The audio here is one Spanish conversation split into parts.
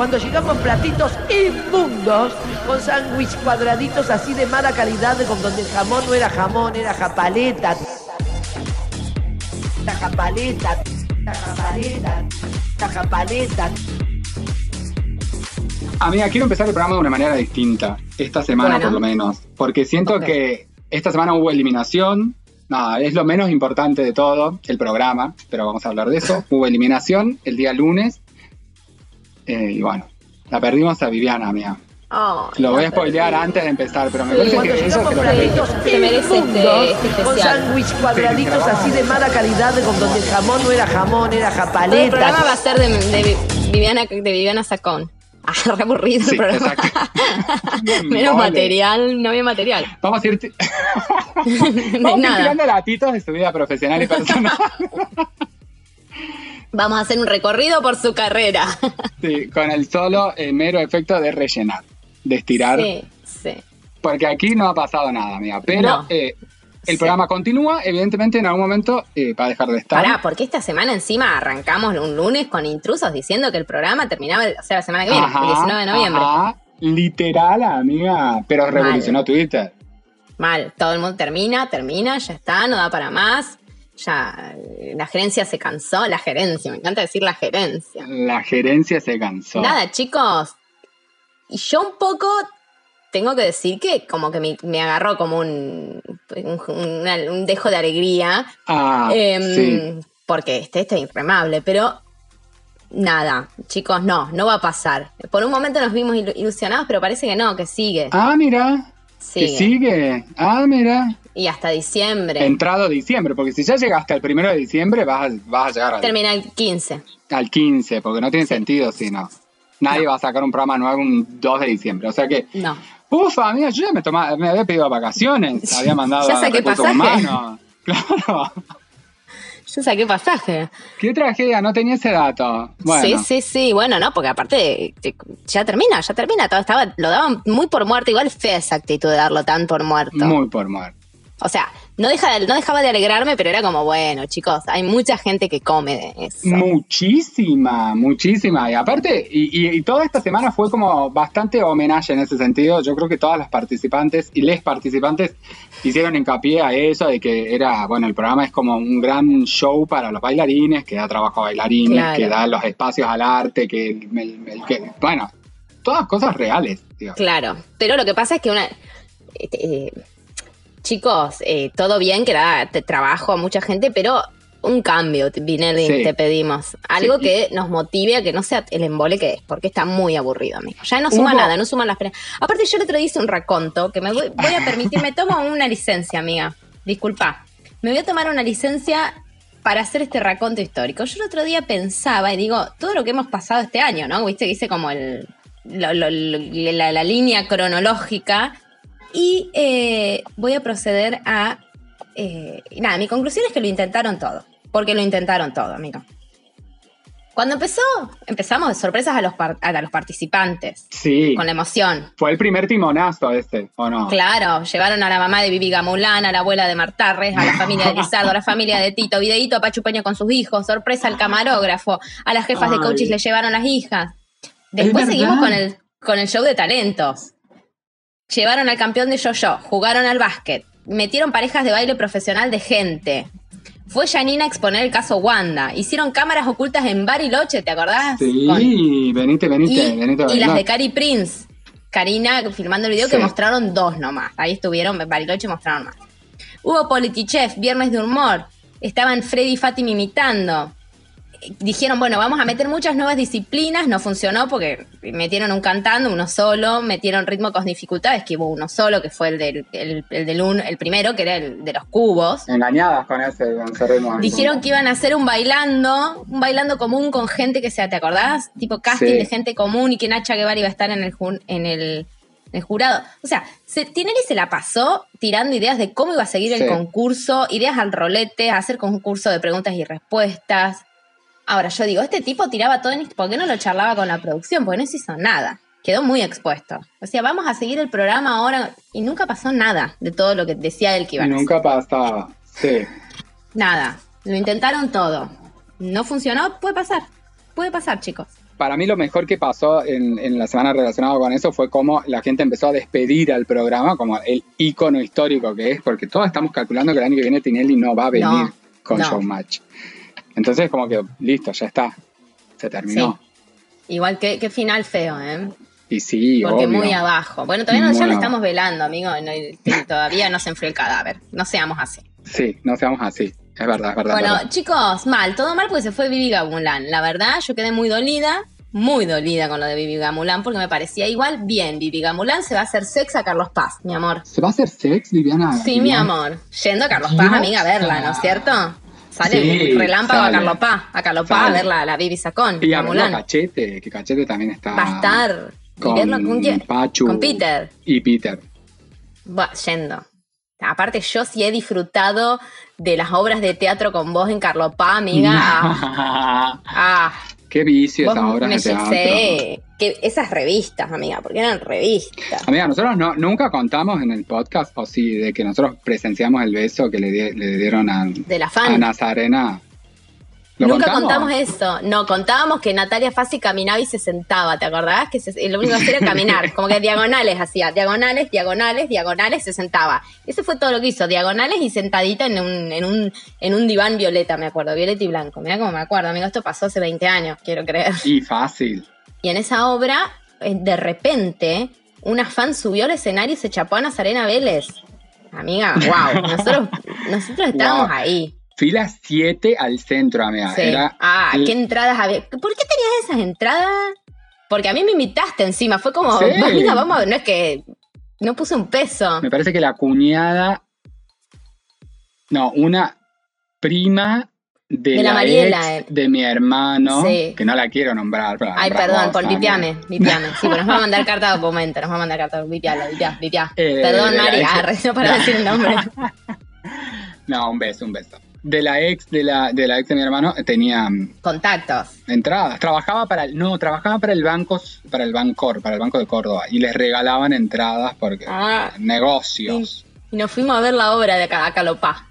Cuando llegamos platitos inmundos, con sándwich cuadraditos así de mala calidad, con donde el jamón no era jamón, era japaleta. La japaleta, la japaleta, la japaleta. Amiga, quiero empezar el programa de una manera distinta, esta semana Bueno. por lo menos, porque siento que esta semana hubo eliminación, nada, es lo menos importante de todo, el programa, pero vamos a hablar de eso. Hubo eliminación el día lunes, eh, y bueno, la perdimos a Viviana, amiga. Oh, Lo voy a spoilear perdí. antes de empezar, pero me Sí, parece que eso se lo platitos Se merece este- este con sándwich cuadraditos Sí, así de mala calidad, con donde el jamón no era jamón, era Todo el programa va japaleta. a ser de, de Viviana, de Viviana Sacón. Ah, re aburrido Sí, el programa. Menos material, no había material. Vamos a ir, vamos a ir tirando latitos de su vida profesional y personal. Vamos a hacer un recorrido por su carrera. Sí, con el solo eh, mero efecto de rellenar, de estirar. Sí, sí. Porque aquí no ha pasado nada, amiga. Pero No. eh, el Sí. programa continúa, evidentemente en algún momento eh, va a dejar de estar. Pará, porque esta semana encima arrancamos un lunes con intrusos diciendo que el programa terminaba, o sea, la semana que viene, Ajá, el 19 de noviembre. ajá. literal, amiga. Pero revolucionó Twitter. Mal, todo el mundo termina, termina, ya está, no da para más. Ya, la gerencia se cansó, la gerencia, me encanta decir la gerencia. La gerencia se cansó. Nada, chicos. Y yo un poco tengo que decir que como que me, me agarró como un, un, dejo de alegría. Ah, Em, sí. Porque este, este es infremable, pero nada, chicos, no, no va a pasar. Por un momento nos vimos ilu- ilusionados, pero parece que no, que sigue. Ah, mira. Sigue. Que sigue. Ah, mira. Y hasta diciembre. Entrado diciembre, porque si ya llegaste al primero de diciembre, vas a, vas a llegar al, Termina el 15. al 15, porque no tiene sentido si no. Nadie va a sacar un programa nuevo un 2 de diciembre. O sea que, No. ufa, amiga, yo ya me, tomaba, me había pedido vacaciones. Había mandado Ya a saqué recursos humanos. Claro. Yo saqué pasaje. Qué tragedia, no tenía ese dato. Bueno, Sí, sí, sí. Bueno, no, porque aparte eh, ya termina, ya termina. Todo estaba, lo daban muy por muerto. Igual fea esa actitud de darlo tan por muerto. muy por muerto. O sea, no, deja, no dejaba de alegrarme, pero era como, bueno, chicos, hay mucha gente que come de eso. Muchísima, muchísima. Y aparte, y, y- y toda esta semana fue como bastante homenaje en ese sentido. Yo creo que todas las participantes y les participantes hicieron hincapié a eso, de que era, bueno, el programa es como un gran show para los bailarines, que da trabajo a bailarines, Claro. que da los espacios al arte, que, el- el- el- que- bueno, todas cosas reales. digo. Claro, pero lo que pasa es que una... este, eh, chicos, eh, todo bien que da te- trabajo a mucha gente, pero un cambio, Vinelli, Sí. te pedimos. Algo Sí. que nos motive a que no sea el embole que es, porque está muy aburrido, amigo. Ya no suma Hubo- nada, no suman las penas. Aparte, yo el otro día hice un raconto, que me voy, voy a permitir, me tomo una licencia, amiga. Disculpa. Me voy a tomar una licencia para hacer este raconto histórico. Yo el otro día pensaba y digo, todo lo que hemos pasado este año, ¿no? Viste que hice como el, lo- lo- lo- la, la línea cronológica y eh, voy a proceder a... eh, nada, mi conclusión es que lo intentaron todo, porque lo intentaron todo, amigo. Cuando empezó, empezamos de sorpresas a los, par- a los participantes, Sí, con la emoción. fue el primer timonazo este, ¿o no? Claro, llevaron a la mamá de Vivi Gamulán, a la abuela de Martarres, a la familia de Lizardo, a la familia de Tito, videíto a Pachu Peña con sus hijos, sorpresa al camarógrafo, a las jefas de coaches le llevaron las hijas. Después Es seguimos con el, con el show de talentos. Llevaron al campeón de yo-yo, jugaron al básquet, metieron parejas de baile profesional de gente. Fue Janina a exponer el caso Wanda. Hicieron cámaras ocultas en Bariloche, ¿te acordás? Sí, Con- venite, venite, y, venite. y las de Cari Prince. Karina filmando el video Sí. que mostraron dos nomás. Ahí estuvieron, en Bariloche mostraron más. Hubo Politichef, Viernes de Humor. Estaban Freddy y Fátima imitando. Dijeron, bueno, vamos a meter muchas nuevas disciplinas. No funcionó porque metieron un cantando, uno solo. Metieron ritmo con dificultades, que hubo uno solo, que fue el del, el, el del un- el primero, que era el de los cubos. Engañadas con ese, con ese ritmo. Dijeron que iban a hacer un bailando, un bailando común con gente que sea, ¿te acordás? Tipo casting Sí. de gente común y que Nacha Guevara iba a estar en el, en el, jurado. O sea, se, Tinelli se la pasó tirando ideas de cómo iba a seguir Sí. el concurso, ideas al rolete, hacer concurso de preguntas y respuestas. Ahora, yo digo, este tipo tiraba todo en... ¿Por qué no lo charlaba con la producción? Porque no se hizo nada. Quedó muy expuesto. O sea, vamos a seguir el programa ahora y nunca pasó nada de todo lo que decía él que iba a hacer. Nunca pasaba. Sí. Nada, lo intentaron todo. No funcionó, puede pasar. Puede pasar, chicos. para mí lo mejor que pasó en, en la semana relacionado con eso fue cómo la gente empezó a despedir al programa como el icono histórico que es, porque todos estamos calculando que el año que viene Tinelli no va a venir No, con no. Showmatch. Entonces como que listo, ya está, se terminó. Igual que, que final feo, ¿eh? Y sí, Porque obvio. muy abajo. Bueno, todavía no, ya lo estamos velando, amigo. no- todavía no se enfrió el cadáver. No seamos así. Sí, no seamos así. Es verdad, es verdad. Bueno, verdad. chicos, mal, todo mal porque se fue Vivi Gamulán. La verdad, yo quedé muy dolida, muy dolida con lo de Vivi Gamulán porque me parecía igual bien. Vivi Gamulán se va a hacer sex a Carlos Paz, mi amor. ¿Se va a hacer sex, Viviana? Sí, mi amor. Yendo a Carlos Paz, Dios. amiga, a verla, ¿no es cierto? Sale Sí, relámpago sale. a Carlos Paz, a Carlos Paz a Sale. verla, a la Vivi Sacón, Y a Gamulán. Cachete, que Cachete también está... Va a estar. ¿Y con verlo con quién? Pachu. Con Peter. Y Peter. Va, yendo. Aparte, yo sí he disfrutado de las obras de teatro con vos en Carlos Paz, amiga. Ah, ah, Qué vicio vos esa obra me que esas revistas, amiga, porque eran revistas. Amiga, nosotros no, nunca contamos en el podcast, o sí, de que nosotros presenciamos el beso que le, di- le dieron a, De la a fan. Nazarena. ¿Lo Nunca contamos? contamos eso. No, contábamos que Natalia Fassi caminaba y se sentaba, ¿te acordás? Que se- lo único que hacía era caminar, como que diagonales hacía, diagonales, diagonales, diagonales, se sentaba. Eso fue todo lo que hizo, diagonales y sentadita en un, en un, en un diván violeta, me acuerdo, violeta y blanco. Mira cómo me acuerdo, amigo, esto pasó hace 20 años, quiero creer. Y fácil. Y en esa obra, eh, de repente, una fan subió al escenario y se chapó a Nazarena Vélez. Amiga, wow, nosotros, nosotros estábamos Wow. ahí. Fila 7 al centro, amiga. Sí. Era ah, el- qué entradas había. ¿Por qué tenías esas entradas? Porque a mí me invitaste encima. Fue como, Sí. vamos, a- no es que no puse un peso. Me parece que la cuñada. No, una prima de, De la la, Mariela, ex eh. de mi hermano, Sí. que no la quiero nombrar. Ay, perdón, vos, por vipiame, vipiame. Sí, pero nos va a mandar carta de documento, nos va a mandar carta de vipialo, vipiá, vipiá. Eh, Perdón, Mari, ex- ah, recién para decir el nombre. No, un beso, un beso. De la ex de la, de la ex de mi hermano eh, tenía mm, Contactos. entradas. Trabajaba para el, no, trabajaba para el banco, para el Bancor, para el Banco de Córdoba. Y les regalaban entradas porque Ah. negocios. Y nos fuimos a ver la obra de acá, a Calopá.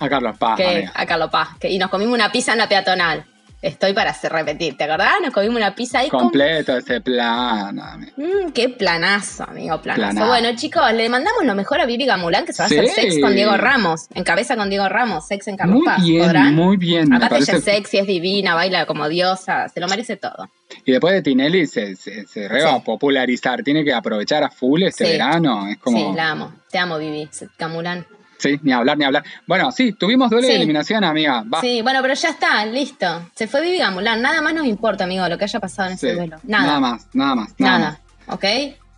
A Carlos Paz, que, amiga. a Calopá. Que, y nos comimos una pizza en la peatonal. Estoy para hacer repetir, ¿te acordás? Nos comimos una pizza ahí con Completo ese plan. Mm, qué planazo, amigo, planazo. Planazo. Bueno, chicos, le mandamos lo mejor a Vivi Gamulán, que se va Sí. a hacer sex con Diego Ramos. En cabeza con Diego Ramos, sex en Carlos Muy Paz. bien, ¿Podrán? muy bien. Aparte ella parece es sexy, es divina, baila como diosa, se lo merece todo. Y después de Tinelli se, se, se re va Sí. a popularizar. Tiene que aprovechar a full este Sí. verano. Es como. Sí, la amo. Te amo, Vivi. Gamulán. Sí, ni hablar, ni hablar. Bueno, sí, tuvimos Sí. de eliminación, amiga. Va. Sí, bueno, pero ya está, listo. Se fue Vivi Gamulán. Nada más nos importa, amigo, lo que haya pasado en Sí. ese duelo. Nada. Nada más, nada más. Nada, Nada. ¿Ok?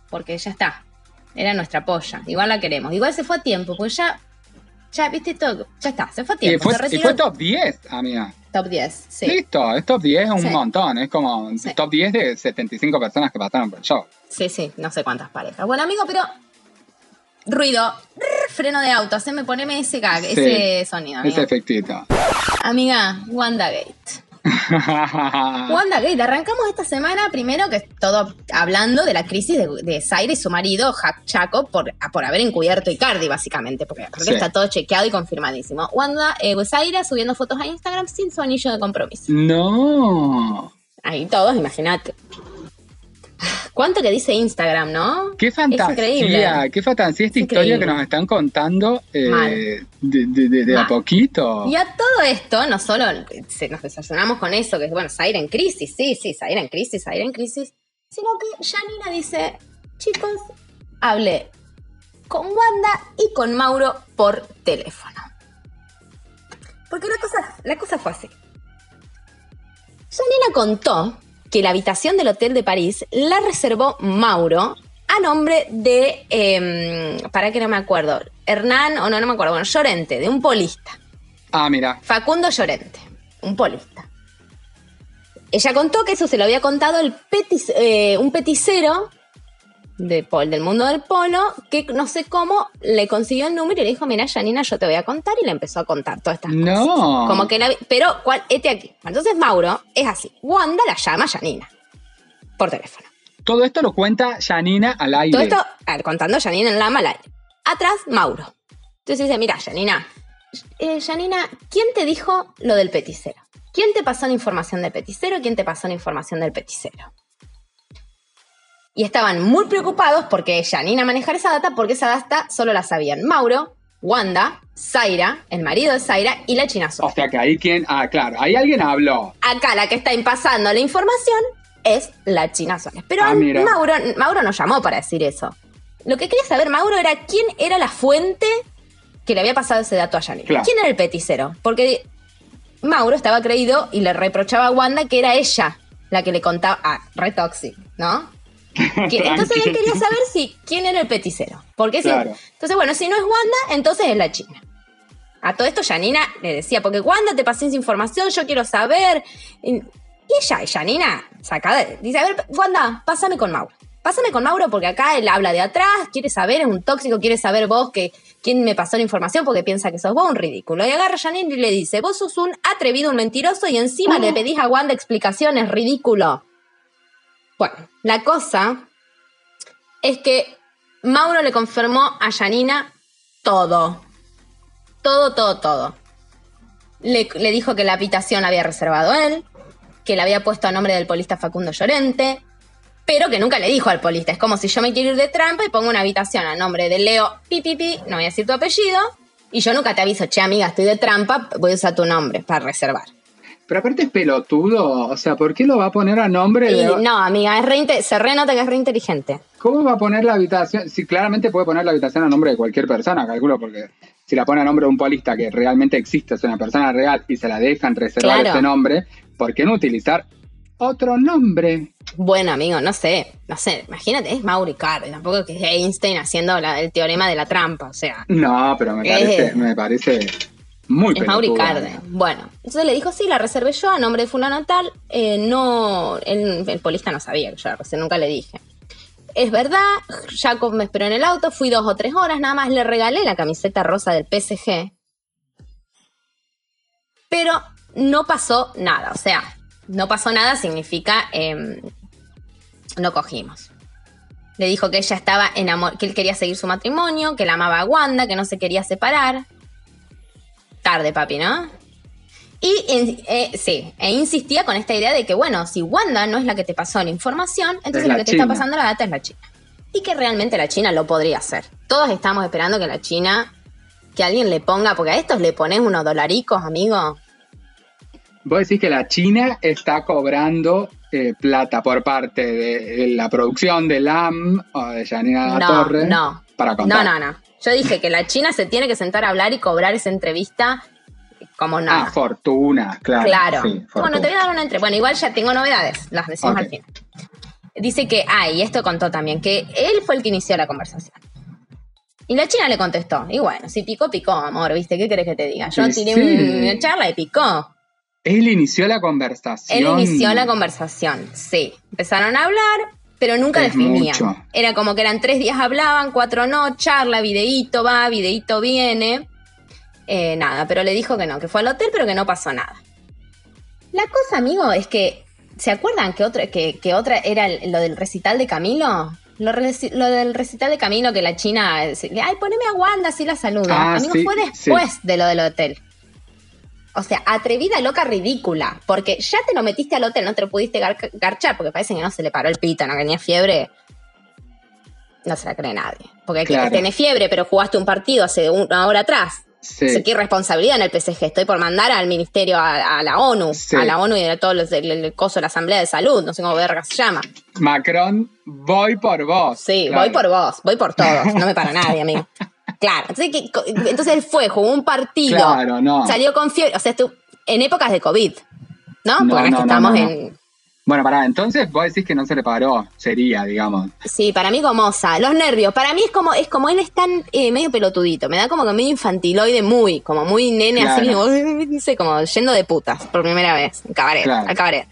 Porque ya está. Era nuestra polla. Igual la queremos. Igual se fue a tiempo, pues ya. Ya, viste todo. Ya está, se fue a Y tiempo. fue, se y fue top 10, amiga. Top 10, sí. Listo, es top 10, es un Sí. montón. Es como top 10 de 75 personas que pasaron por el show. Sí, sí, no sé cuántas parejas. Bueno, amigo, pero. Ruido. Rrr, freno de auto. Haceme, poneme ese gag, Sí. ese sonido, amigo. Ese efectito. Amiga, WandaGate. WandaGate, arrancamos esta semana primero que es todo hablando de la crisis de, de Zaire y su marido, Jack Chaco, por, por haber encubierto Icardi, básicamente, porque, Sí. está todo chequeado y confirmadísimo. Wanda, eh, Zaire subiendo fotos a Instagram sin su anillo de compromiso. no. Ahí todos, imagínate. ¿Cuánto que dice Instagram, no? Qué fantasía, increíble. qué fantasía esta Es historia que nos están contando eh, de, de- de- de a poquito. Y a todo esto, no solo se nos desayunamos con eso, que es, bueno, Zaire en crisis, sí, sí, Zaire en crisis, Zaire en crisis, sino que Janina dice, chicos, hablé con Wanda y con Mauro por teléfono. Porque la cosa, la cosa fue así. Janina contó que la habitación del Hotel de París la reservó Mauro a nombre de, em, para que no me acuerdo, Hernán, o no, no me acuerdo, bueno, Llorente, de un polista. Ah, mira. Facundo Llorente, un polista. Ella contó que eso se lo había contado el petis- eh, un peticero de pol- del mundo del polo, que no sé cómo le consiguió el número y le dijo, mira, Janina, yo te voy a contar, y le empezó a contar todas estas No. cosas. Como que la pero, ¿cuál? Este aquí. Entonces Mauro es así. Wanda la llama a Janina. Por teléfono. Todo esto lo cuenta Janina al aire. Todo esto a ver, contando Janina en la mala. Atrás, Mauro. Entonces dice, mira, Janina. eh, Janina, ¿quién te dijo lo del peticero? ¿quién te pasó la información del peticero? ¿Quién te pasó la información del peticero? Y estaban muy preocupados porque Janina manejar esa data, porque esa data solo la sabían Mauro, Wanda, Zaira, el marido de Zaira y la China O sea que ahí quien, ah, claro, ahí alguien habló. Acá la que está impasando la información es la China. Pero Ah. Mauro, Mauro nos llamó para decir eso. Lo que quería saber Mauro era quién era la fuente que le había pasado ese dato a Janine. Claro. ¿Quién era el peticero? Porque Mauro estaba creído y le reprochaba a Wanda que era ella la que le contaba. Ah, re tóxico, ¿no? Entonces él quería saber si quién era el peticero. Porque si- entonces, bueno, si no es Wanda, entonces es la China. A todo esto Janina le decía, porque Wanda te pasé esa información, yo quiero saber. Y ella, Janina, sacada, dice, a ver, Wanda, pásame con Mauro. Pásame con Mauro porque acá él habla de atrás, quiere saber, es un tóxico, quiere saber vos que quién me pasó la información porque piensa que sos vos un ridículo. Y agarra a Janine y le dice, vos sos un atrevido, un mentiroso y encima le pedís a Wanda explicaciones, ridículo. Bueno, la cosa es que Mauro le confirmó a Janina todo. Todo, todo, todo. Le, dijo que la habitación la había reservado él, que la había puesto a nombre del polista Facundo Llorente, pero que nunca le dijo al polista. Es como si yo me quiero ir de trampa y pongo una habitación a nombre de Leo, pi, pi, pi, no voy a decir tu apellido, y yo nunca te aviso, che, amiga, estoy de trampa, voy a usar tu nombre para reservar. Pero aparte es pelotudo, o sea, ¿por qué lo va a poner a nombre Y de... no, amiga, es re se renota que es re inteligente. ¿Cómo va a poner la habitación? Si claramente puede poner la habitación a nombre de cualquier persona, calculo, porque si la pone a nombre de un polista que realmente existe, es una persona real y se la dejan reservar Claro. ese nombre, ¿por qué no utilizar otro nombre? Bueno, amigo, no sé, no sé, imagínate, es Mauri Cardi, tampoco que es Einstein haciendo la- el teorema de la trampa, o sea, No, pero me Eh. parece, me parece muy es Mauri pelotudo. Cardi. Bueno, entonces le dijo, sí, la reservé yo a nombre de fulano tal, eh, no, el, el polista no sabía que yo la reservé, nunca le dije. Es verdad, Jacob me esperó en el auto, fui dos o tres horas, nada más le regalé la camiseta rosa del PSG. Pero no pasó nada, o sea, no pasó nada significa em, no cogimos. Le dijo que ella estaba enamorada, que él quería seguir su matrimonio, que la amaba a Wanda, que no se quería separar. Tarde, papi, ¿no? Y eh, sí, e insistía con esta idea de que, bueno, si Wanda no es la que te pasó la información, entonces Es la la que te está pasando la data es la China. Y que realmente la China lo podría hacer. Todos estamos esperando que la China, que alguien le ponga, porque a estos le pones unos dolaricos, amigo. Vos decís que la China está cobrando eh, plata por parte de, de la producción de LAM o de Janina No, Torre no. para contar. No, no, no. Yo dije que la China se tiene que sentar a hablar y cobrar esa entrevista como nada. Ah, fortuna, claro. Claro. sí, bueno, te voy a dar una entre. Bueno, igual ya tengo novedades, las decimos al fin. Dice que, ah, y esto contó también, que él fue el que inició la conversación. Y la china le contestó, y bueno, si picó, picó, amor, ¿viste? ¿Qué querés que te diga? Yo tiré sí. una charla y picó. Él inició la conversación. Él inició la conversación, sí. Empezaron a hablar, pero nunca Es definían. mucho. Era como que eran tres días hablaban, cuatro no, charla, videíto va, videíto viene. Eh, nada, pero le dijo que no, que fue al hotel, pero que no pasó nada. La cosa, amigo, es que, ¿se acuerdan que otra, que, que otra era lo del recital de Camilo? Lo, del recital de Camilo que la China, ay, poneme a Wanda, así la saludo. Ah, amigo, sí, fue después de lo del hotel. O sea, atrevida, loca, ridícula. Porque ya te lo metiste al hotel, no te lo pudiste gar- garchar, porque parece que no se le paró el pito, no que tenía fiebre. No se la cree nadie. Porque que Claro. tenés fiebre, pero jugaste un partido hace una hora atrás. Sí. O sea, qué irresponsabilidad en el PSG. Estoy por mandar al ministerio, a, a la ONU, Sí. a la ONU y a todos los, el, el coso de la Asamblea de Salud, no sé cómo verga se llama. Macron, voy por vos. Sí, Claro. voy por vos, voy por todos, no me para nadie, amigo. Claro, entonces, que- entonces él fue, jugó un partido, Claro, no. salió con fiebre, o sea, estu- en épocas de COVID, ¿no? No, Porque no, no, no, estamos no, no. en... Bueno, pará, entonces vos decís que no se le paró, sería, digamos. Sí, para mí gomosa, los nervios, para mí es como, es como él es tan eh, medio pelotudito, me da como que medio infantiloide muy, como muy nene, así como, dice, como yendo de putas por primera vez, cabaret, Claro. al cabaret.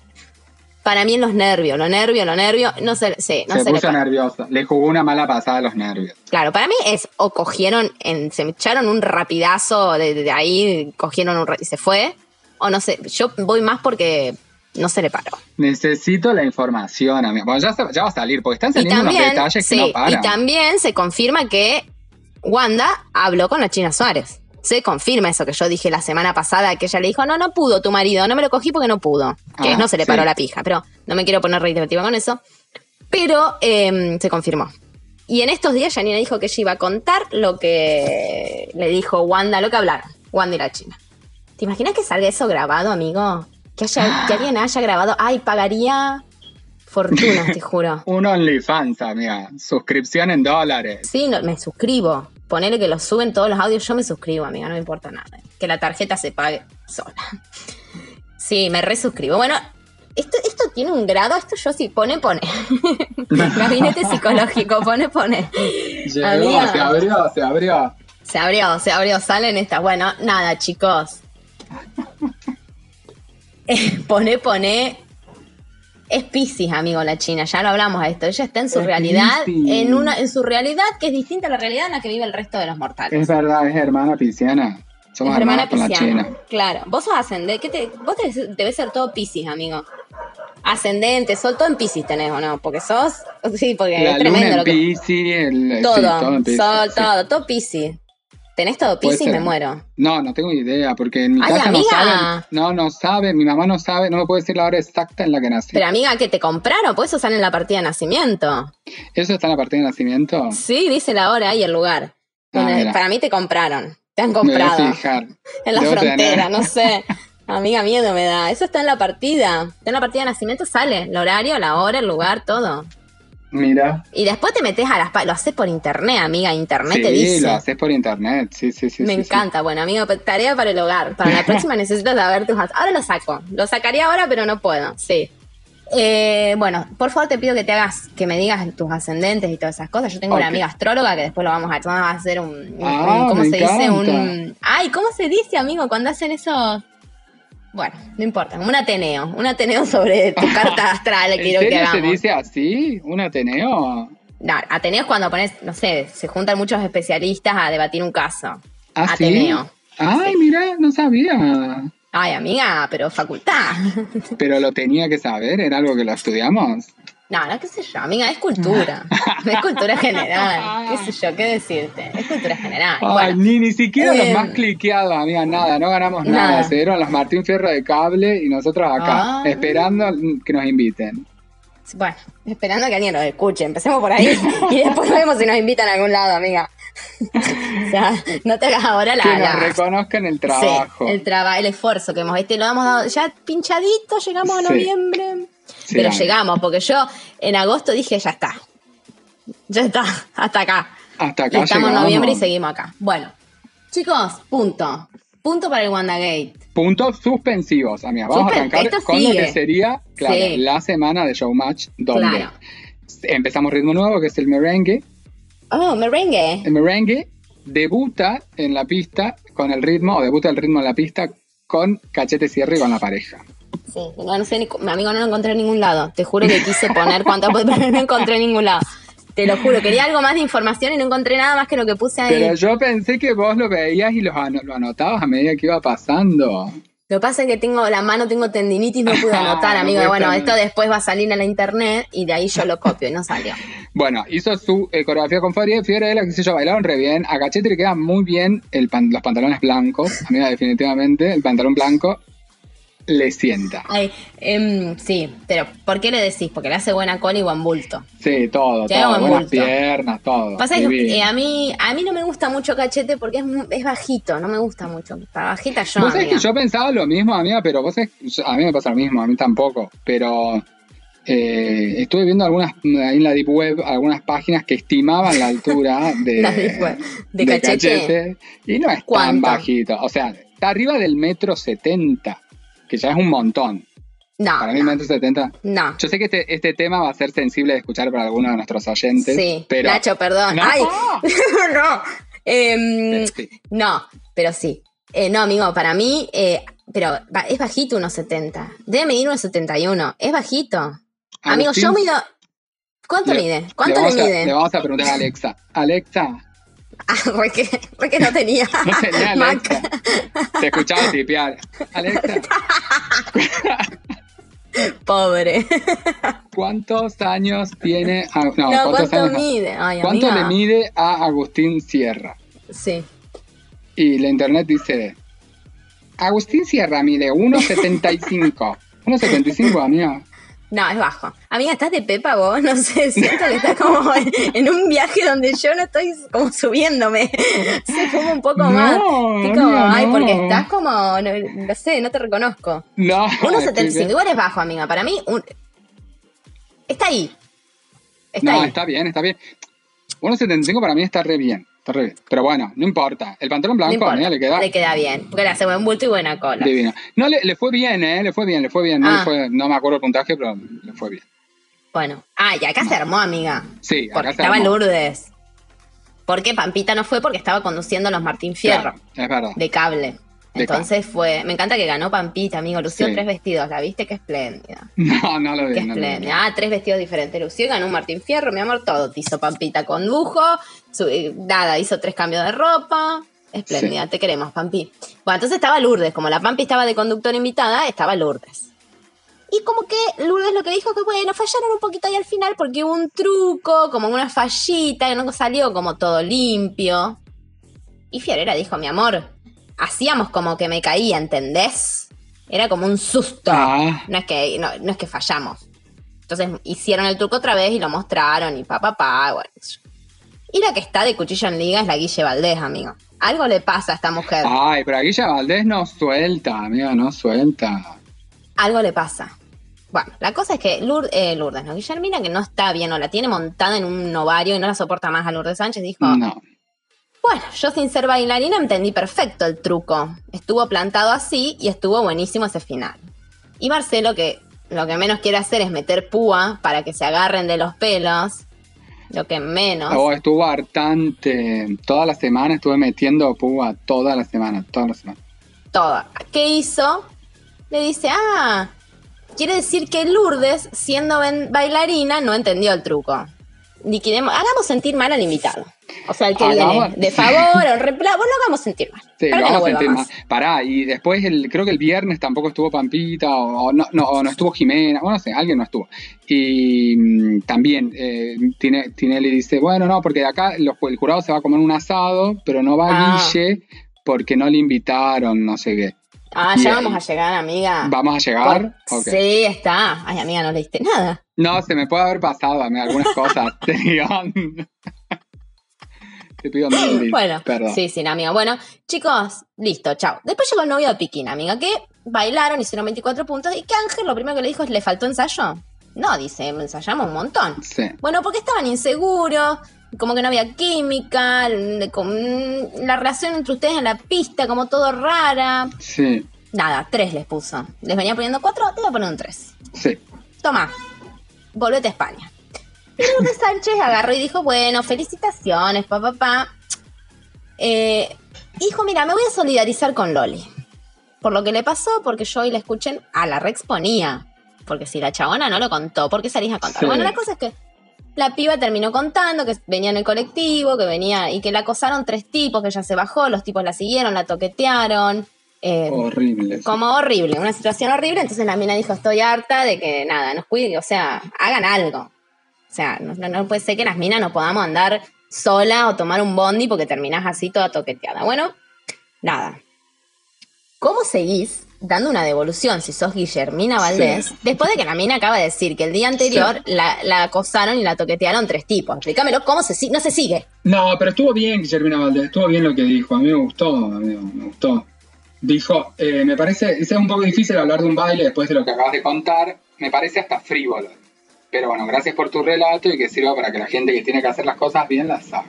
Para mí en los nervios, los nervios, los nervios, no sé, sí, no se se puso nervioso. Le jugó una mala pasada a los nervios. Claro, para mí es o cogieron, en, se echaron un rapidazo de, de ahí, cogieron un y se fue, o no sé, yo voy más porque no se le paró. Necesito la información, amigo. Bueno, ya, ya va a salir, porque están Y saliendo unos también, detalles que no y paran. también se confirma que Wanda habló con la China Suárez. Se confirma eso que yo dije la semana pasada, que ella le dijo, no, no pudo tu marido, no me lo cogí porque no pudo. Que Ah, no se le sí. paró la pija, pero no me quiero poner reiterativa con eso. Pero eh, se confirmó. Y en estos días Janina dijo que ella iba a contar lo que le dijo Wanda, lo que hablaron, Wanda y la China. ¿Te imaginas que salga eso grabado, amigo? Que, haya, que alguien haya grabado, ay, pagaría fortunas, te juro. Un OnlyFans, amiga. Suscripción en dólares. Sí, no, me suscribo. Ponele que lo suben todos los audios, yo me suscribo, amiga, no me importa nada. Que la tarjeta se pague sola. Sí, me resuscribo. Bueno, esto, esto tiene un grado, esto yo sí, pone, pone. Gabinete psicológico, pone, pone. Llegó, Amiga. se abrió, se abrió. Se abrió, se abrió, salen estas. Bueno, nada, chicos. Eh, pone, pone. Es Pisces, amigo, la China. Ya lo hablamos de esto. Ella está en su Es realidad, Piscis. en una, en su realidad que es distinta a la realidad en la que vive el resto de los mortales. Es verdad, es hermana pisciana. Somos Es hermana pisciana. Claro. Vos sos ascendente. ¿qué te, vos debes, debes ser todo Pisces, amigo. Ascendente, sol, todo en Pisces tenés, ¿o no? Porque sos. Sí, porque La es luna tremendo en lo que. Piscis, el, Todo, sí, todo en Piscis, sol, sí. todo, todo Pisces. ¿Tenés todo ser. Me muero. No, no tengo idea, porque en mi Ay, casa amiga. no saben. No, no sabe, mi mamá no sabe, no me puede decir la hora exacta en la que nací. Pero amiga, que te compraron, pues eso sale en la partida de nacimiento. ¿Eso está en la partida de nacimiento? Sí, dice la hora y el lugar. Ah, para mí te compraron. Te han Me voy a comprado. fijar. En la Debo frontera, tener. no sé. Amiga, miedo me da. Eso está en la partida. Está en la partida de nacimiento, sale. El horario, la hora, el lugar, todo. Mira. Y después te metes a las... Lo haces por internet, amiga. Internet Sí, te dice. lo haces por internet. Sí, sí, sí. me sí, sí. encanta. Bueno, amigo, tarea para el hogar. Para la próxima necesito saber tus... Ahora lo saco. Lo sacaría ahora, pero no puedo. Sí. Eh, bueno, por favor te pido que te hagas, que me digas tus ascendentes y todas esas cosas. Yo tengo una amiga astróloga que después lo vamos a, vamos a hacer un, un- Ah, un- ¿cómo se dice? Un, ay, ¿cómo se dice, amigo? Cuando hacen eso, bueno, no importa, un Ateneo, un Ateneo sobre tu carta astral ¿En quiero que serio se hagamos. dice así? ¿Un Ateneo? No, Ateneo es cuando pones, no sé, se juntan muchos especialistas a debatir un caso. ¿Ah, sí? Ateneo. Ay, mira, no sabía. Ay, amiga, pero facultad. Pero lo tenía que saber, era algo que lo estudiamos. No, no, qué sé yo, amiga, es cultura. es cultura general. Qué sé yo, qué decirte. Es cultura general. Ay, Bueno, ni, ni siquiera eh, los más cliqueados, amiga, nada, no ganamos nada. Nada. Se dieron los Martín Fierro de cable y nosotros acá, Ah. esperando que nos inviten. bueno, esperando que alguien lo escuche. Empecemos por ahí y después vemos si nos invitan a algún lado, amiga. o sea, no te hagas ahora la. que nos la- reconozcan el trabajo. Sí, el trabajo, el esfuerzo que hemos este lo hemos dado ya pinchadito, llegamos a noviembre. Sí, pero llegamos, porque yo en agosto dije, ya está. Ya está, hasta acá. Hasta Y acá estamos en noviembre y seguimos acá. Bueno, chicos, punto. Punto para el WandaGate. Puntos suspensivos, amiga. Vamos Suspen- a arrancar con lo que sería, claro, Sí. la semana de Showmatch, donde Claro. empezamos ritmo nuevo, que es el merengue. Oh, merengue. El merengue debuta en la pista con el ritmo, o debuta el ritmo en la pista con cachete cierre y con la pareja. Sí, no, no sé, ni mi amigo no lo encontré en ningún lado. Te juro que quise poner cuánto, pero no encontré en ningún lado. Te lo juro, quería algo más de información y no encontré nada más que lo que puse ahí. Pero yo pensé que vos lo veías y ano- lo anotabas a medida que iba pasando. Lo que pasa es que tengo la mano, tengo tendinitis, no pude anotar, No amigo. bueno, esto después va a salir en la internet y de ahí yo lo copio y no salió. Bueno, hizo su eh, coreografía con Fabri Fiorella, que sé yo, bailaron re bien. A Cachete le quedan muy bien el pan- los pantalones blancos. Amiga, definitivamente, el pantalón blanco le sienta. Ay, em, sí, pero ¿por qué le decís? Porque le hace buena cola y buen bulto. Sí, todo, Tiene todo. buen Buenas bulto. piernas, todo. Pasa que eh, a mí a mí no me gusta mucho cachete porque es, es bajito, no me gusta mucho. Para bajita yo, Vos sabés que yo pensaba lo mismo, amiga, pero vos sabés, a mí me pasa lo mismo, a mí tampoco, pero eh, estuve viendo algunas, ahí en la Deep Web, algunas páginas que estimaban la altura de, La. ¿De cachete? y no es tan ¿Cuánto? bajito, o sea, está arriba del metro setenta, que ya es un montón, No, para mí no, no. Yo sé que este, este tema va a ser sensible de escuchar para algunos de nuestros oyentes, Sí, pero... Nacho, perdón. No. Ay, no. Em, Sí. no, pero sí. Eh, no, amigo, para mí, eh, pero es bajito 1,70. Debe medir 1,71. Es bajito. Amigo, yo Agustín, mido. ¿Cuánto le- mide? ¿Cuánto le, a- mide? le vamos a preguntar a Alexa. Alexa, Ah, porque, porque no tenía. No tenía Mac. Alexa. Te escuchaba tipear. Alexa, Pobre. ¿cuántos años tiene? a- no, No, ¿cuántos ¿cuánto años mide? Ay, ¿Cuánto amiga. le mide a Agustín Sierra? Sí. y la internet dice, Agustín Sierra mide 1,75. 1,75, amiga. No, es bajo. Amiga, ¿estás de pepa vos? No sé, siento que estás como en, en un viaje donde yo no estoy como subiéndome. Se fuma un poco No, más. Estoy como, ay, no. porque estás como, no, sé, no te reconozco. No. 1.75, igual es bajo, amiga. Para mí, un... está ahí. Está no, ahí. está bien, está bien. 1.75 para mí está re bien. Pero bueno, no importa. El pantalón No blanco mí le queda Le queda bien, porque le hace buen bulto y buena cola. divino. No, le, le fue bien, ¿eh? Le fue bien, le fue bien. No, Ah. le fue- no me acuerdo el puntaje, pero le fue bien. Bueno, ah, y acá se armó, amiga. Sí, Porque acá se estaba armó. Lourdes. Porque Pampita no fue porque estaba conduciendo los Martín Fierro Claro, es verdad. de cable. Entonces fue. Me encanta que ganó Pampita, amigo. Lució Sí. tres vestidos. ¿La viste? Qué espléndida. No, no lo vi. Qué no lo vi. espléndida. Ah, tres vestidos diferentes. Lució y ganó un Martín Fierro, mi amor. Todo te hizo Pampita. Condujo. su- eh, nada, hizo tres cambios de ropa. Espléndida. Te queremos, Pampi. Bueno, entonces estaba Lourdes. Como la Pampi estaba de conductor invitada, estaba Lourdes. Y como que Lourdes lo que dijo que bueno, fallaron un poquito ahí al final porque hubo un truco, como una fallita, que no salió como todo limpio. Y Fiorera dijo, mi amor, hacíamos como que me caía, ¿entendés? Era como un susto. Ah. No, es que, no, no es que fallamos. Entonces hicieron el truco otra vez y lo mostraron y pa, pa, pa, bueno. Y la que está de cuchillo en liga es la Guille Valdés, amigo. Algo le pasa a esta mujer. Ay, pero aquí ya Valdés no suelta, amiga, no suelta. Algo le pasa. Bueno, la cosa es que Lourdes, eh, Lourdes, ¿no? Guillermina, que no está bien o la tiene montada en un ovario y no la soporta más a Lourdes Sánchez, dijo, No. Bueno, yo sin ser bailarina entendí perfecto el truco. Estuvo plantado así y estuvo buenísimo ese final. Y Marcelo, que lo que menos quiere hacer es meter púa para que se agarren de los pelos, lo que menos... Oh, estuvo hartante. Toda la semana estuve metiendo púa, toda la semana, toda la semana. todo. ¿Qué hizo? Le dice, ah, quiere decir que Lourdes, siendo bailarina, no entendió el truco. Liquidemos, hagamos sentir mal al invitado. O sea, el que Hagamos- viene de favor o bueno, lo hagamos sentir mal. Sí, lo vamos a sentir más. más. Pará, y después el, creo que el viernes tampoco estuvo Pampita, o, o no, no, o no estuvo Jimena, o no sé, alguien no estuvo. Y mm, también eh, Tine- Tinelli dice, bueno, no, porque de acá los- el jurado se va a comer un asado, pero no va Ah. Guille porque no le invitaron, no sé qué. Ah, ya Bien. vamos a llegar, amiga. ¿Vamos a llegar? Por-. Sí, está. Ay, amiga, no leíste nada. No, se me puede haber pasado a mí algunas cosas. Te pido mil Bueno, perdón. sí, sí, amiga. Bueno, chicos, listo, chao. Después llegó el novio de Piquín, amiga, que bailaron, hicieron 24 puntos y que Ángel lo primero que le dijo es, ¿le faltó ensayo? No, dice, ensayamos un montón. Sí. Bueno, porque estaban inseguros, como que no había química, la relación entre ustedes en la pista, como todo rara. Sí, Nada, tres les puso. Les venía poniendo cuatro, te voy a poner un tres. sí. Toma, volvete a España. Y Lourdes Sánchez agarró y dijo, bueno, felicitaciones, papá, papá. Eh, dijo, mira, me voy a solidarizar con Loli. Por lo que le pasó, porque yo hoy la escuché, a la reexponía. Porque si la chabona no lo contó, ¿por qué salís a contar? Sí. Bueno, la cosa es que la piba terminó contando que venía en el colectivo, que venía y que la acosaron tres tipos, que ella se bajó, los tipos la siguieron, la toquetearon. eh, Horrible. como horrible, una situación horrible. Entonces la mina dijo, estoy harta de que nada, nos cuiden, o sea, hagan algo. O sea, no, puede ser que las minas no podamos andar sola o tomar un bondi porque terminás así toda toqueteada. Bueno, nada. ¿Cómo seguís dando una devolución si sos Guillermina Valdés después de que la mina acaba de decir que el día anterior la, la acosaron y la toquetearon tres tipos? Explícamelo, ¿cómo se sigue? No se sigue. No, pero estuvo bien Guillermina Valdés, estuvo bien lo que dijo, a mí me gustó, amigo, me gustó. Dijo, eh, me parece, es un poco difícil hablar de un baile después de lo que acabas de contar, me parece hasta frívolo. Pero bueno, gracias por tu relato y que sirva para que la gente que tiene que hacer las cosas bien las haga.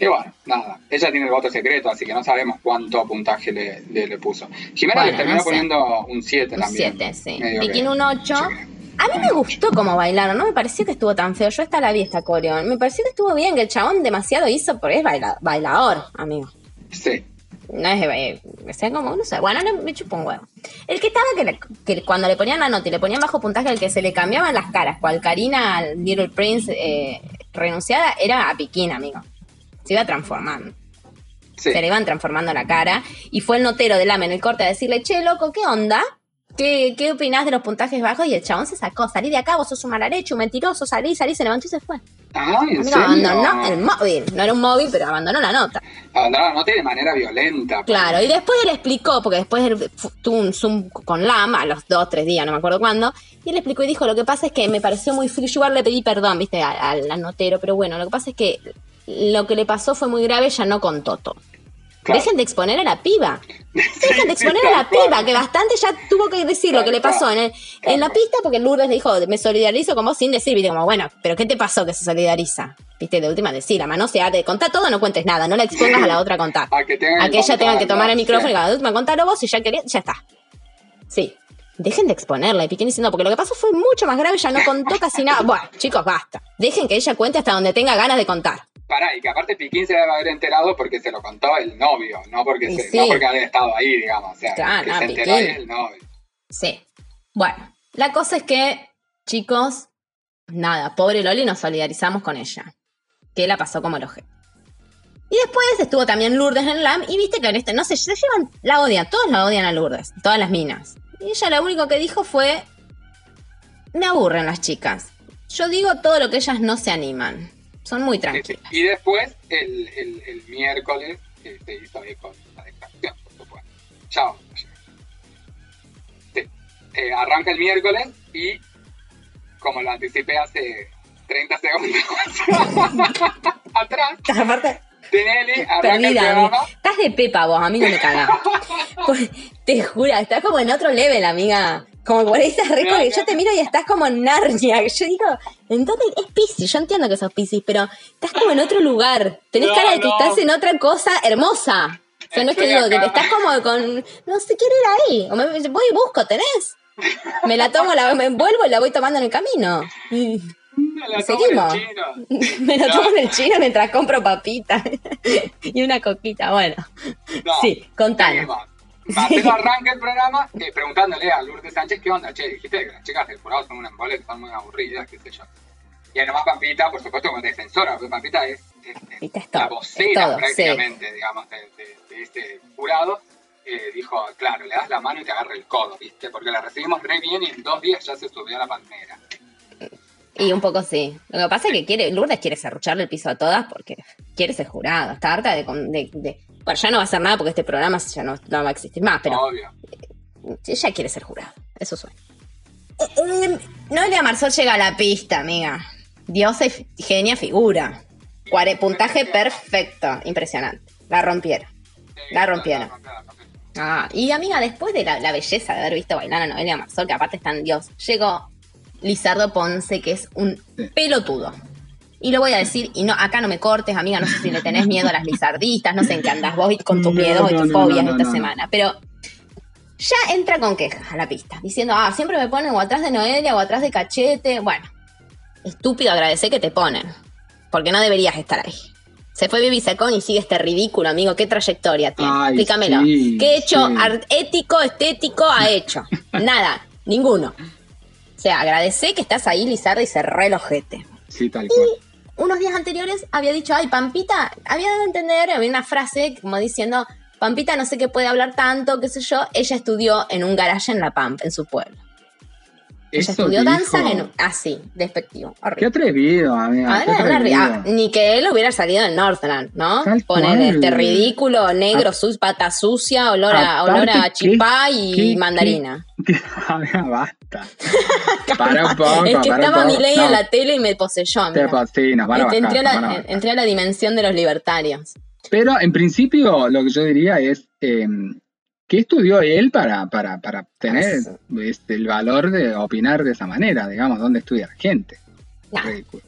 Y bueno, nada, ella tiene el voto secreto, así que no sabemos cuánto puntaje le, le- le puso. Jimena Bueno, le terminó no sé. poniendo un 7 Un también. 7, sí. Medio Piquín que- un 8. A mí me gustó cómo bailaron, no me pareció que estuvo tan feo. Yo hasta la vi esta coreo. Me pareció que estuvo bien, que el chabón demasiado hizo porque es baila- bailador, amigo. Sí, No es, eh, como, no sé, bueno, no, me chupó un huevo. El que estaba que, le- que cuando le ponían la nota y le ponían bajo puntaje, el que se le cambiaban las caras, cual Karina al Little Prince eh, renunciada, era a Piquín, amigo. Se iba transformando. sí. Se le iban transformando la cara. Y fue el notero del AME en el corte a decirle, che, loco, ¿qué onda? ¿Qué, ¿Qué opinás de los puntajes bajos? Y el chabón se sacó, salí de acá, vos sos un malarecho, un mentiroso, salí, salí, se levantó y se fue. Ah, ¿en serio? abandonó el móvil. No era un móvil, pero abandonó la nota. Abandonó la nota de manera violenta. Claro, y después él explicó, porque después él tuvo un Zoom con Lama a los dos, tres días, no me acuerdo cuándo, y él explicó y dijo, lo que pasa es que me pareció muy frío, yo le pedí perdón, viste, al, al anotero, pero bueno, lo que pasa es que lo que le pasó fue muy grave, ya no contó todo. Claro. Dejen de exponer a la piba. Dejen de exponer a la piba, que bastante ya tuvo que decir lo que le pasó en, el- en la pista, porque Lourdes le dijo, me solidarizo con vos sin decir, viste, como, bueno, pero ¿qué te pasó que se solidariza? Viste, de última decir, ama, no se ate, contá todo, no cuentes nada, no la expongas a la otra a contar. A que tengan A que ella tenga que tomar el micrófono y sí. cada última contalo vos y ya quería, ya está. Sí. Dejen de exponerla y Piquín diciendo, porque lo que pasó fue mucho más grave, ya no contó casi nada. Bueno, chicos, basta. Dejen que ella cuente hasta donde tenga ganas de contar. Pará, y que aparte Piquín se debe haber enterado porque se lo contó el novio, no porque, Y se- sí. no porque había estado ahí, digamos. O sea, Claro, que no, se enteró ahí el novio. Sí. Bueno, la cosa es que, chicos, nada, pobre Loli, nos solidarizamos con ella. Que la pasó como el oje. Y después estuvo también Lourdes en LAM y viste que en este, no sé, se llevan, la odian, todos la odian a Lourdes, todas las minas. Y ella lo único que dijo fue, me aburren las chicas. Yo digo todo lo que ellas no se animan. Son muy tranquilas. Y después, el, el, el miércoles, eh, se hizo ahí con la declaración, por supuesto. Chao. Sí. Eh, arranca el miércoles y, como lo anticipé hace 30 segundos atrás, Aparte, Tinelli arranca el perdida. programa. Estás de pepa vos, a mí no me cagás. Pues, te juro, estás como en otro level, amiga. Como por ahí estás re No, con- no. Yo te miro y estás como en Narnia. Yo digo, entonces es Piscis. Yo entiendo que sos Piscis, pero estás como en otro lugar. Tenés No, cara de que no. estás en otra cosa hermosa. O sea, no es que digo, que estás como con. No sé, quiero ir ahí. O me, voy y busco, ¿tenés? Me la tomo, la, me envuelvo y la voy tomando en el camino. Y Me la tomo en el Seguimos. chino. me la No. tomo en el chino mientras compro papitas y una coquita. Bueno, No, sí, contanos. Seguimos. Marcelo arranca el programa eh, preguntándole a Lourdes Sánchez qué onda, che, dijiste que las chicas del jurado son una embole, que son muy aburridas, qué sé yo. Y además Pampita, por supuesto, como defensora, porque Pampita es, es- es Pampita es la vocera todo, prácticamente, digamos, de, de- de este jurado. eh, dijo, claro, le das la mano y te agarra el codo, ¿viste? Porque la recibimos re bien y en dos días ya se subió a la palmera. Y un poco sí. Lo que pasa es que quiere, Lourdes quiere serrucharle el piso a todas porque quiere ser jurado. Está harta de, de- de- Bueno, ya no va a hacer nada porque este programa ya no, no va a existir más, pero Obvio. ella quiere ser jurado. Eso suena. Eh, eh, Noelia Marsol llega a la pista, amiga. Diosa y genia figura. Cuare- puntaje perfecto. Impresionante. La rompieron. La rompieron. Ah, y amiga, después de la, la belleza de haber visto bailar a Noelia Marsol, que aparte está en Dios, llegó Lizardo Ponce, que es un pelotudo. Y lo voy a decir, y no, acá no me cortes, amiga, no sé si le tenés miedo a las lizardistas, no sé en qué andas vos con tus No, miedos y tus fobias no, esta semana, pero ya entra con quejas a la pista, diciendo, ah, siempre me ponen o atrás de Noelia o atrás de Cachete. Bueno, estúpido agradecer que te ponen, porque no deberías estar ahí. Se fue Vivi Sacón y sigue este ridículo, amigo. ¿Qué trayectoria tiene? Ay, Explícamelo. sí, ¿Qué hecho sí. ético, estético ha hecho? Nada, ninguno. O sea, agradecé que estás ahí, Lizardo, y cerré el ojete. Sí, tal cual. Unos días anteriores había dicho, ay, Pampita, había dado a entender, había una frase como diciendo, Pampita no sé qué puede hablar tanto, qué sé yo. Ella estudió en un garaje en La Pampa, en su pueblo. Eso estudió dijo. danza en. Así, despectivo, Qué atrevido, amiga. Ah, qué ri- ah, ni que él hubiera salido en Northland, ¿no? Tal Poner cual. este ridículo, negro, su, pata sucia, olor a, Aparte, olor a ¿qué- chipá y qué- mandarina. amiga, basta. Para un poco, es que para estaba mi ley No, en la tele y me poseyó. te- amiga. sí, nos van a Este, entré, a a la, entré a la dimensión de los libertarios. Pero en principio lo que yo diría es, eh, ¿qué estudió él para, para, para tener este, el valor de opinar de esa manera? Digamos, ¿dónde estudia la gente? Nada. Ridículo.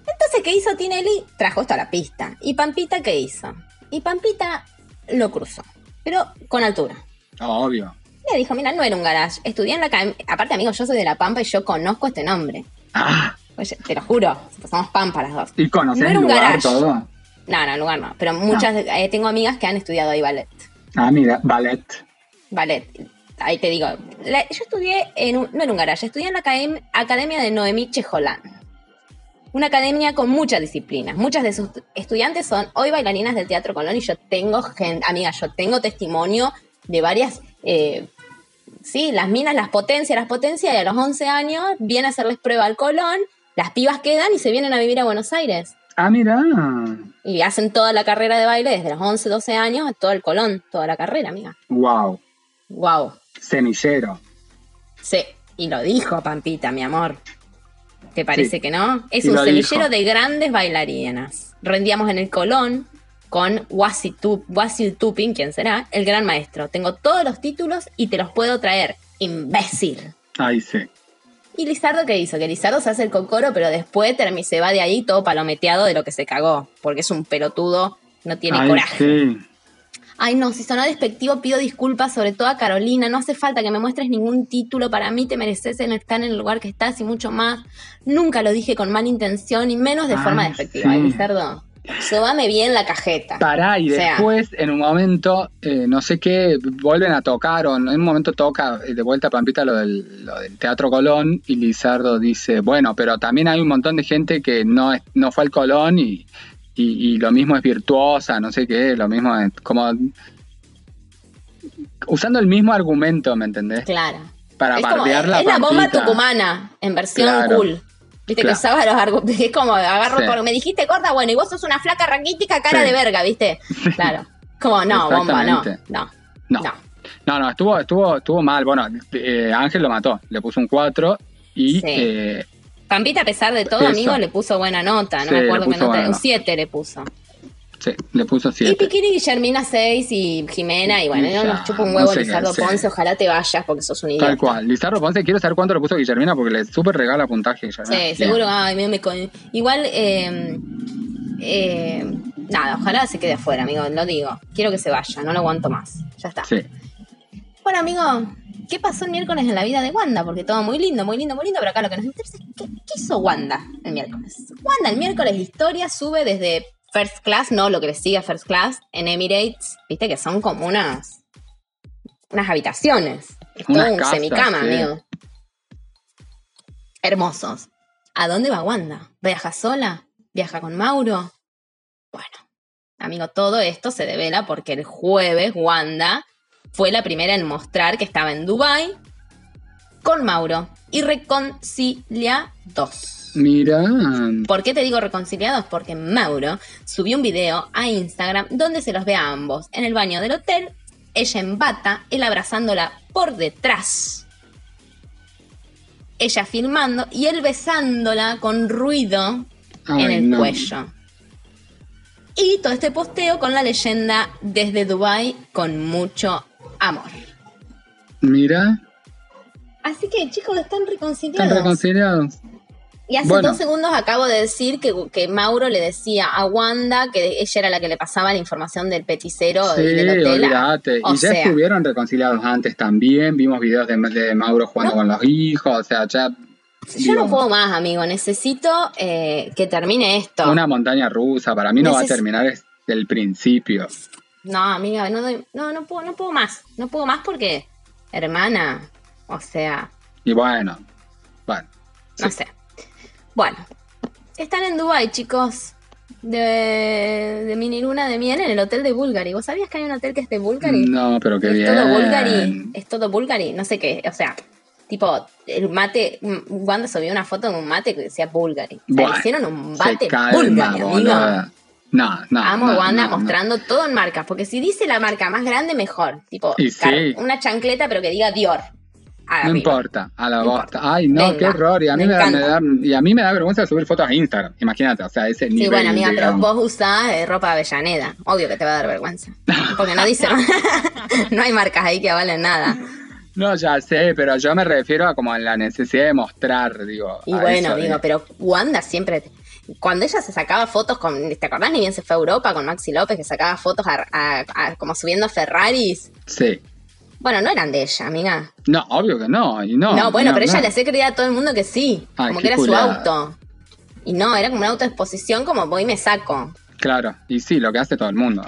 Entonces, ¿qué hizo Tinelli? Trajo esto a la pista. ¿Y Pampita qué hizo? Y Pampita lo cruzó, pero con altura. Obvio. Le dijo, mira, no era un garage. Estudié en la academia. Aparte, amigo, yo soy de La Pampa y yo conozco este nombre. Ah, Oye, te lo juro, somos Pampa las dos. y conocer No el lugar garage. todo. No, no, lugar no. Pero muchas, eh, tengo amigas que han estudiado ahí ballet. Ah, mira, ballet. Ballet. Ahí te digo. Yo estudié en un, no en un garage, estudié en la academ- academia de Noemí Chejolán. Una academia con muchas disciplinas. Muchas de sus estudiantes son hoy bailarinas del Teatro Colón y yo tengo, gen- amiga, yo tengo testimonio de varias eh, sí, las minas las potencia, las potencia y a los 11 años viene a hacerles prueba al Colón, las pibas quedan y se vienen a vivir a Buenos Aires. Ah, mira. Y hacen toda la carrera de baile desde los 11, 12 años, todo el Colón, toda la carrera, amiga. Wow. Wow. Semillero. Sí, y lo dijo Pampita, mi amor. ¿Te parece Sí. que no? Es Y un semillero dijo. de grandes bailarinas. Rendíamos en el Colón con Wasil Tupin, quien será, el gran maestro. Tengo todos los títulos y te los puedo traer. Imbécil. Ahí sí. ¿Y Lizardo qué hizo? Que Lizardo se hace el cocoro, pero después se va de ahí todo palometeado de lo que se cagó. Porque es un pelotudo, no tiene Ay, coraje. sí. Ay, no, si sonó despectivo, pido disculpas, sobre todo a Carolina. No hace falta que me muestres ningún título. Para mí te mereces estar en el lugar que estás y mucho más. Nunca lo dije con mala intención y menos de Ay, forma despectiva. sí. Ay, Lizardo, sobame bien la cajeta. Pará, y O sea- después, en un momento, eh, no sé qué, vuelven a tocar, o en un momento toca eh, de vuelta Pampita lo del, lo del Teatro Colón, y Lizardo dice, bueno, pero también hay un montón de gente que no, es- no fue al Colón y, y, y lo mismo es virtuosa, no sé qué, lo mismo es como... Usando el mismo argumento, ¿me entendés? Claro. Para es como, bardear la es la bomba tucumana en versión Claro. cool. Viste Claro. que usaba los argumentos. Es como agarro Sí. por. Me dijiste gorda, bueno, y vos sos una flaca raquítica cara Sí. de verga, ¿viste? Claro. Como, no, bomba, no. No. No. No. No, estuvo, estuvo, estuvo mal. Bueno, eh, Ángel lo mató, le puso un 4 y eh, Pampita, a pesar de todo, Eso. amigo, le puso buena nota. No me acuerdo qué nota. Un nota. 7 le puso. Sí, le puso Y 7. Piquiri Guillermina 6 y Jimena, y bueno, Y no ya, nos chupa un no huevo sé qué Lizardo hacer. Ponce, ojalá te vayas porque sos un idiota. Tal cual. Lizardo Ponce, quiero saber cuánto le puso Guillermina porque le súper regala puntaje Guillermina. Sí, Bien. seguro. Ay, me, me Igual, eh, eh, nada, ojalá se quede afuera, amigo, lo digo. Quiero que se vaya, no lo aguanto más. Ya está. Sí. Bueno, amigo, ¿qué pasó el miércoles en la vida de Wanda? Porque todo muy lindo, muy lindo, muy lindo, pero acá lo que nos interesa es qué, qué hizo Wanda el miércoles. Wanda el miércoles, la historia sube desde First Class, no lo que le sigue a First Class, en Emirates, viste que son como unas, unas habitaciones. Es Unas un casas, semicama, sí. amigo. Hermosos. ¿A dónde va Wanda? ¿Viaja sola? ¿Viaja con Mauro? Bueno, amigo, todo esto se devela porque el jueves Wanda fue la primera en mostrar que estaba en Dubai con Mauro y reconciliados. Mira. ¿Por qué te digo reconciliados? Porque Mauro subió un video a Instagram donde se los ve a ambos en el baño del hotel, ella en bata, él abrazándola por detrás, ella filmando y él besándola con ruido en el no. cuello. Y todo este posteo con la leyenda desde Dubai con mucho amor. Mira. Así que chicos, están reconciliados. Están reconciliados. Y hace Bueno. dos segundos acabo de decir que, que Mauro le decía a Wanda que ella era la que le pasaba la información del peticero Sí, y del hotel. olvídate. O y ya estuvieron reconciliados antes también. Vimos videos de, de Mauro jugando No. con los hijos. O sea, ya. yo no puedo más, amigo. Necesito eh, que termine esto. Una montaña rusa. Para mí no va a terminar desde el principio. No, amiga, no, doy- no, no, puedo, no puedo más. No puedo más porque, hermana, o sea, Y bueno. Bueno. no sé. Bueno, están en Dubai, chicos. De, de mini luna de miel en el hotel de Bulgari. ¿Vos sabías que hay un hotel que es de Bulgari? No, pero qué es bien. todo Bulgari. Es todo Bulgari. No sé qué. O sea, tipo, el mate. Wanda subió una foto de un mate que decía Bulgari. O sea, hicieron un mate Bulgari, amigo. No, no. Amo no, Wanda no, no. mostrando todo en marcas. Porque si dice la marca más grande, mejor. Tipo, sí. una chancleta, pero que diga Dior. No importa, a la No bosta. importa. Ay, no, Venga, qué horror. Y a, mí me me da, me encanta. da- y a mí me da vergüenza subir fotos a Instagram. Imagínate, o sea, ese Sí, nivel. bueno, amiga, pero vos usás eh, ropa Avellaneda. Obvio que te va a dar vergüenza. Porque no dice. no hay marcas ahí que valen nada. No, ya sé, pero yo me refiero a como a la necesidad de mostrar, digo. Y bueno, eso de- amigo, pero Wanda siempre. Cuando ella se sacaba fotos con. ¿Te acordás? Ni bien se fue a Europa con Maxi López, que sacaba fotos a- a- a- como subiendo Ferraris. Sí. Bueno, no eran de ella, amiga. No, obvio que no. Y no, No, bueno, no, pero ella le hacía creer a todo el mundo que sí. Ay, como que era su auto. Y no, era como una autoexposición, como voy y me saco. Claro, y sí, lo que hace todo el mundo.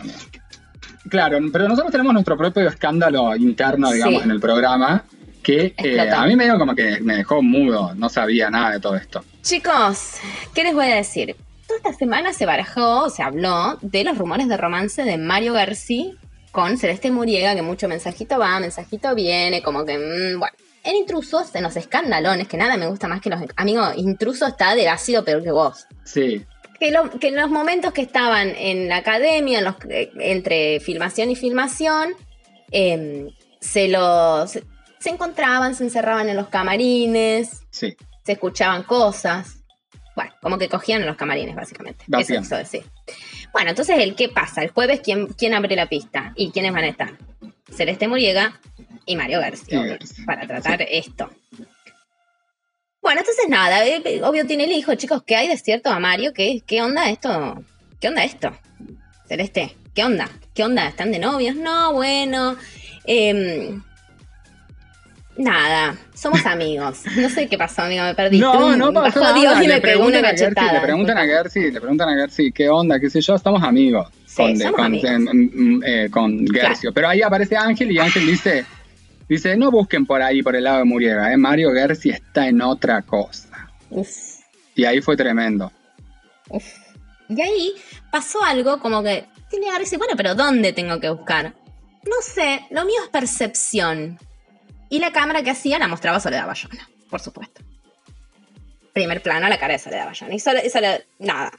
Claro, pero nosotros tenemos nuestro propio escándalo interno, digamos, Sí. en el programa, que eh, a mí medio como que me dejó mudo, no sabía nada de todo esto. Chicos, ¿qué les voy a decir? Toda esta semana se barajó, se habló de los rumores de romance de Mario García con Celeste Muriega, que mucho mensajito va, mensajito viene, como que, mm, bueno. En intrusos, en los escandalones, que nada me gusta más que los amigos, intruso está de ácido peor que vos. Sí. Que, lo- que en los momentos que estaban en la academia, en los, eh, entre filmación y filmación, em, se los se encontraban, se encerraban en los camarines, Sí. se escuchaban cosas. Bueno, como que cogían en los camarines, básicamente. Eso Básicamente. quiso decir. Bueno, entonces, ¿el qué pasa? El jueves, ¿quién, ¿quién abre la pista? ¿Y quiénes van a estar? Celeste Muriega y Mario García, obvio, para tratar esto. Bueno, entonces nada, eh, obvio tiene el hijo, chicos, ¿qué hay de cierto a Mario? ¿Qué, qué onda esto? ¿Qué onda esto? Celeste, ¿qué onda? ¿Qué onda? ¿Están de novios? No, bueno. em, nada, somos amigos. No sé qué pasó, amigo, me perdí. No, no pasó nada. Dios y le me pegó una preguntan a Gersi, cachetada. Le preguntan a Gersi, le preguntan a Gersi qué onda, qué sé yo, estamos amigos. Sí, con, somos con, amigos. eh, con Gercio. Pero ahí aparece Ángel y Ángel dice, dice, no busquen por ahí, por el lado de Muriega, ¿eh? Mario Gersi está en otra cosa. Uf. Y ahí fue tremendo. Uf. Y ahí pasó algo como que tiene decir, bueno, pero ¿dónde tengo que buscar? No sé, lo mío es percepción. Y la cámara que hacía la mostraba Soledad Bayona, por supuesto. Primer plano a la cara de Soledad Bayona. Y Soledad, nada.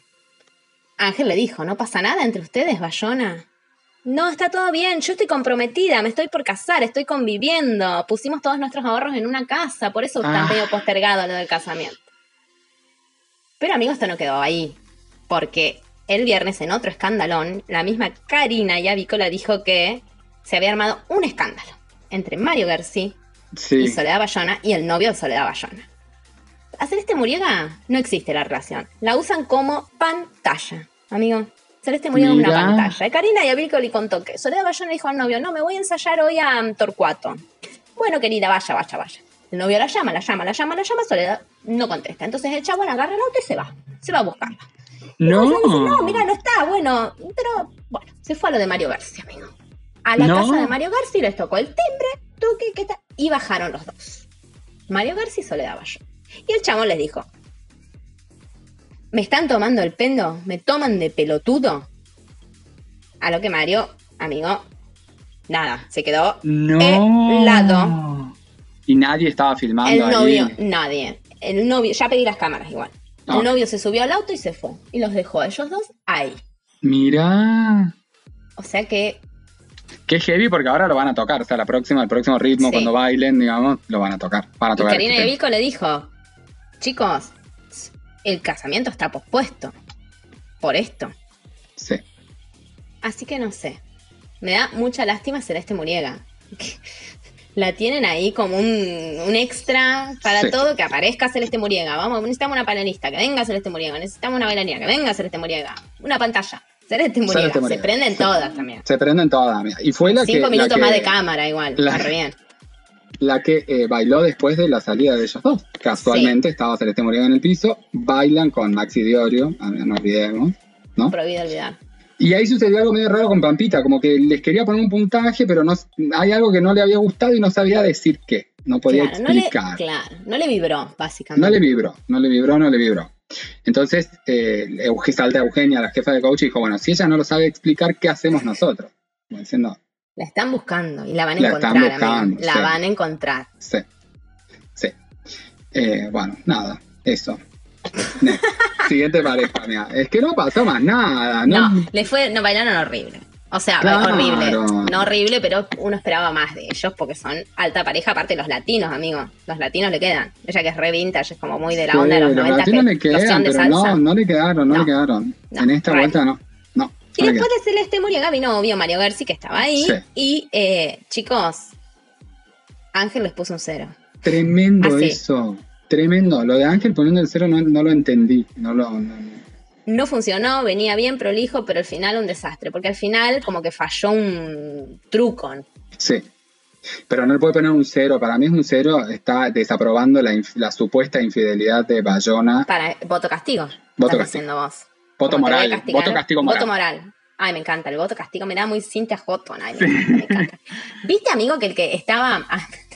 Ángel le dijo, ¿no pasa nada entre ustedes, Bayona? No, está todo bien, yo estoy comprometida, me estoy por casar, estoy conviviendo, pusimos todos nuestros ahorros en una casa, por eso está Ah. medio postergado lo del casamiento. Pero amigo, esto no quedó ahí, porque el viernes en otro escandalón, la misma Karina Yavícola dijo que se había armado un escándalo entre Mario García y. Soledad Bayona y el novio de Soledad Bayona. A Celeste Muriega no existe la relación. La usan como pantalla, amigo. Celeste Muriega es una pantalla. Y Karina Yavícola le contó que Soledad Bayona dijo al novio, no, me voy a ensayar hoy a um, Torcuato. Bueno, querida, vaya, vaya, vaya. El novio la llama, la llama, la llama, la llama, Soledad no contesta. Entonces el chabón agarra el auto y se va. Se va a buscarla. No. dice, no, mira, no está, bueno. Pero, bueno, se fue a lo de Mario García, amigo. A la No. casa de Mario García les tocó el timbre, tuqui, ¿qué tal? Y bajaron los dos. Mario García y Soledad Bayo. Y el chabón les dijo, ¿me están tomando el pendo? ¿Me toman de pelotudo? A lo que Mario, amigo, nada, se quedó No. helado. Y nadie estaba filmando El ahí. novio, nadie. El novio, ya pedí las cámaras igual. Ah. El novio se subió al auto y se fue. Y los dejó a ellos dos ahí. Mira. O sea que Qué heavy porque ahora lo van a tocar. O sea, la próxima, el próximo ritmo, Sí. cuando bailen, digamos, lo van a tocar. Van a Y tocar. Karina le dijo, chicos, el casamiento está pospuesto por esto. Sí. Así que no sé. Me da mucha lástima Celeste Muriega. La tienen ahí como un, un extra para Sí. todo, que aparezca Celeste Muriega. Vamos, necesitamos una panelista, que venga Celeste Muriega. Necesitamos una bailarina, que venga Celeste Muriega. Una pantalla. Celeste Muriega. Celeste Se Muriega. prenden todas también. Se prenden todas, mira. Y fue la que. Cinco la minutos que- más de cámara igual. la- bien. La que eh, bailó después de la salida de ellos dos. Casualmente estaba Celeste Muriel en el piso, bailan con Maxi Diorio, no olvidemos, ¿no? Prohibido olvidar. Y ahí sucedió algo medio raro con Pampita, como que les quería poner un puntaje, pero no hay algo que no le había gustado y no sabía decir qué. No podía Claro, no le, explicar. claro, no le vibró, básicamente. No le vibró, no le vibró, no le vibró. Entonces, eh, salta Eugenia, la jefa de coach, y dijo, bueno, si ella no lo sabe explicar, ¿qué hacemos nosotros? Como diciendo, La están buscando y la van a La encontrar, están buscando, La sí. van a encontrar. sí, sí. Eh, bueno, nada, eso. Siguiente pareja, mira. Es que no pasó más nada, ¿no? No, le fue, no bailaron horrible. O sea, Claro. horrible. No horrible, pero uno esperaba más de ellos porque son alta pareja, aparte los latinos, amigo. Los latinos le quedan. Ella que es re vintage, es como muy de la Sí, onda de los los 90 latinos que le quedan, pero no, no le quedaron, no, No. le quedaron. No, en esta right. vuelta no. No. Y no después de Celeste Muriaga vino obvio Mario Gersi, que estaba ahí. Sí. Y eh, chicos, Ángel les puso un cero. Tremendo Así. eso. Tremendo. Lo de Ángel poniendo el cero no, no lo entendí. No lo. No- funcionó, venía bien prolijo, pero al final un desastre. Porque al final como que falló un truco. Sí. Pero no le puede poner un cero. Para mí es un cero. Está desaprobando la, la supuesta infidelidad de Bayona. Para voto castigo. Voto castigo. vos. Voto moral. Voto castigo moral. Voto moral. Ay, me encanta. El voto castigo me da muy Cintia Hotton. Ay, me encanta, me encanta. ¿Viste, amigo, que el que estaba.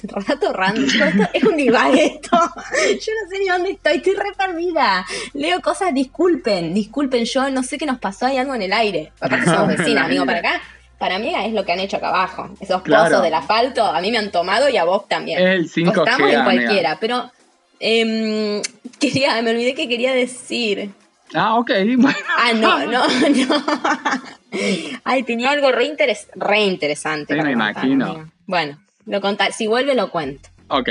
Rato random. Esto es un divague esto. Yo no sé ni dónde estoy. Estoy re perdida. Leo cosas, disculpen. Disculpen, yo no sé qué nos pasó. Hay algo en el aire. Aparte somos vecinas, amigo, para acá. para mí es lo que han hecho acá abajo. Esos Claro. pozos del asfalto a mí me han tomado y a vos también. El 5G, O estamos en amiga. cualquiera, pero em, quería, me olvidé que quería decir. Ah, ok. Bueno. Ah, no, no, no. Ay, tenía algo re, interes- re interesante. Sí, me contar, imagino. amigo. Bueno, lo contar. Si vuelve, lo cuento. Ok.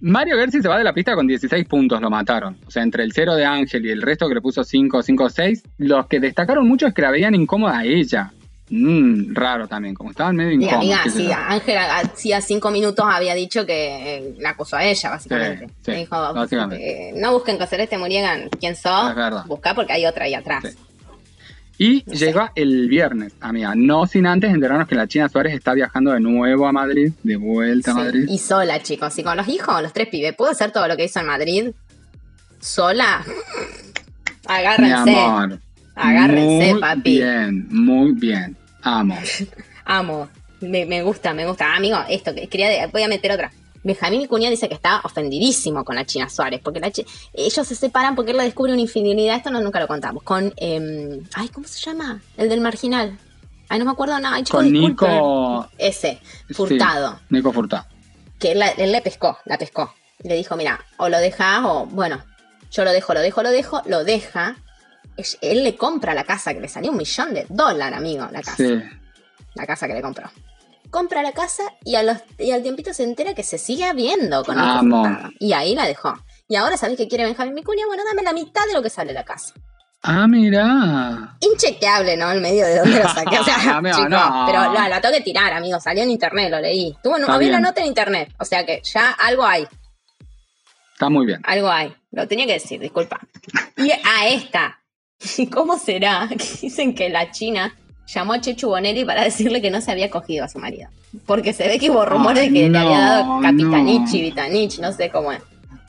Mario Gersi se va de la pista con 16 puntos, lo mataron. O sea, entre el 0 de Ángel y el resto que le puso 5, 5, 6, los que destacaron mucho es que la veían incómoda a ella. Mmm, raro también, como estaban medio incómodos. amiga, sé sí, yo. Ángela hacía cinco minutos había dicho que eh, la acusó a ella, básicamente. Sí, sí, Me dijo, básicamente. eh, no busquen que Celeste Muriegan quién sos, Es verdad. busca porque hay otra ahí atrás. Sí. Y No sé. llega el viernes, amiga. No sin antes enterarnos que la China Suárez está viajando de nuevo a Madrid, de vuelta a Madrid. Y sola, chicos, y con los hijos, los tres pibes, ¿puedo hacer todo lo que hizo en Madrid? ¿Sola? Mi Agárrense, amor. agárrense, muy papi. Bien, muy bien. Amo. Amo, me, me gusta, me gusta. Ah, amigo, esto, que quería, de- voy a meter otra. Benjamín Vicuña dice que está ofendidísimo con la China Suárez, porque la ellos se separan porque él le descubre una infidelidad, esto no, nunca lo contamos, con, em, ay, ¿cómo se llama? El del marginal. Ay, no me acuerdo nada. Chicos, Con disculpen. Nico. Ese, Furtado. Sí, Nico Furtado. que él, le pescó, la pescó. Le dijo, mira, o lo dejas o, bueno, yo lo dejo, lo dejo, lo dejo, lo deja. Él le compra la casa que le salió un millón de dólares, amigo, la casa. Sí. La casa que le compró. Compra la casa y, a los, y al tiempito se entera que se sigue viendo con. Furtado. Y ahí la dejó. Y ahora sabés que quiere Benjamín Vicuña, bueno, dame la mitad de lo que sale la casa. Ah, mira. Inchequeable, ¿no? El medio de dónde lo saqué. O sea, chico, no. pero la, la tengo que tirar, amigo. Salió en internet, lo leí. Tuvo había una bien. nota en internet. O sea que ya algo hay. Está muy bien. Algo hay. Lo tenía que decir, disculpa. Y a esta. ¿Y cómo será? Que dicen que la China llamó a Chechu Bonelli para decirle que no se había cogido a su marido. Porque se ve que hubo rumores de que le había dado Capitanichi, no. Vitanich, no sé cómo es.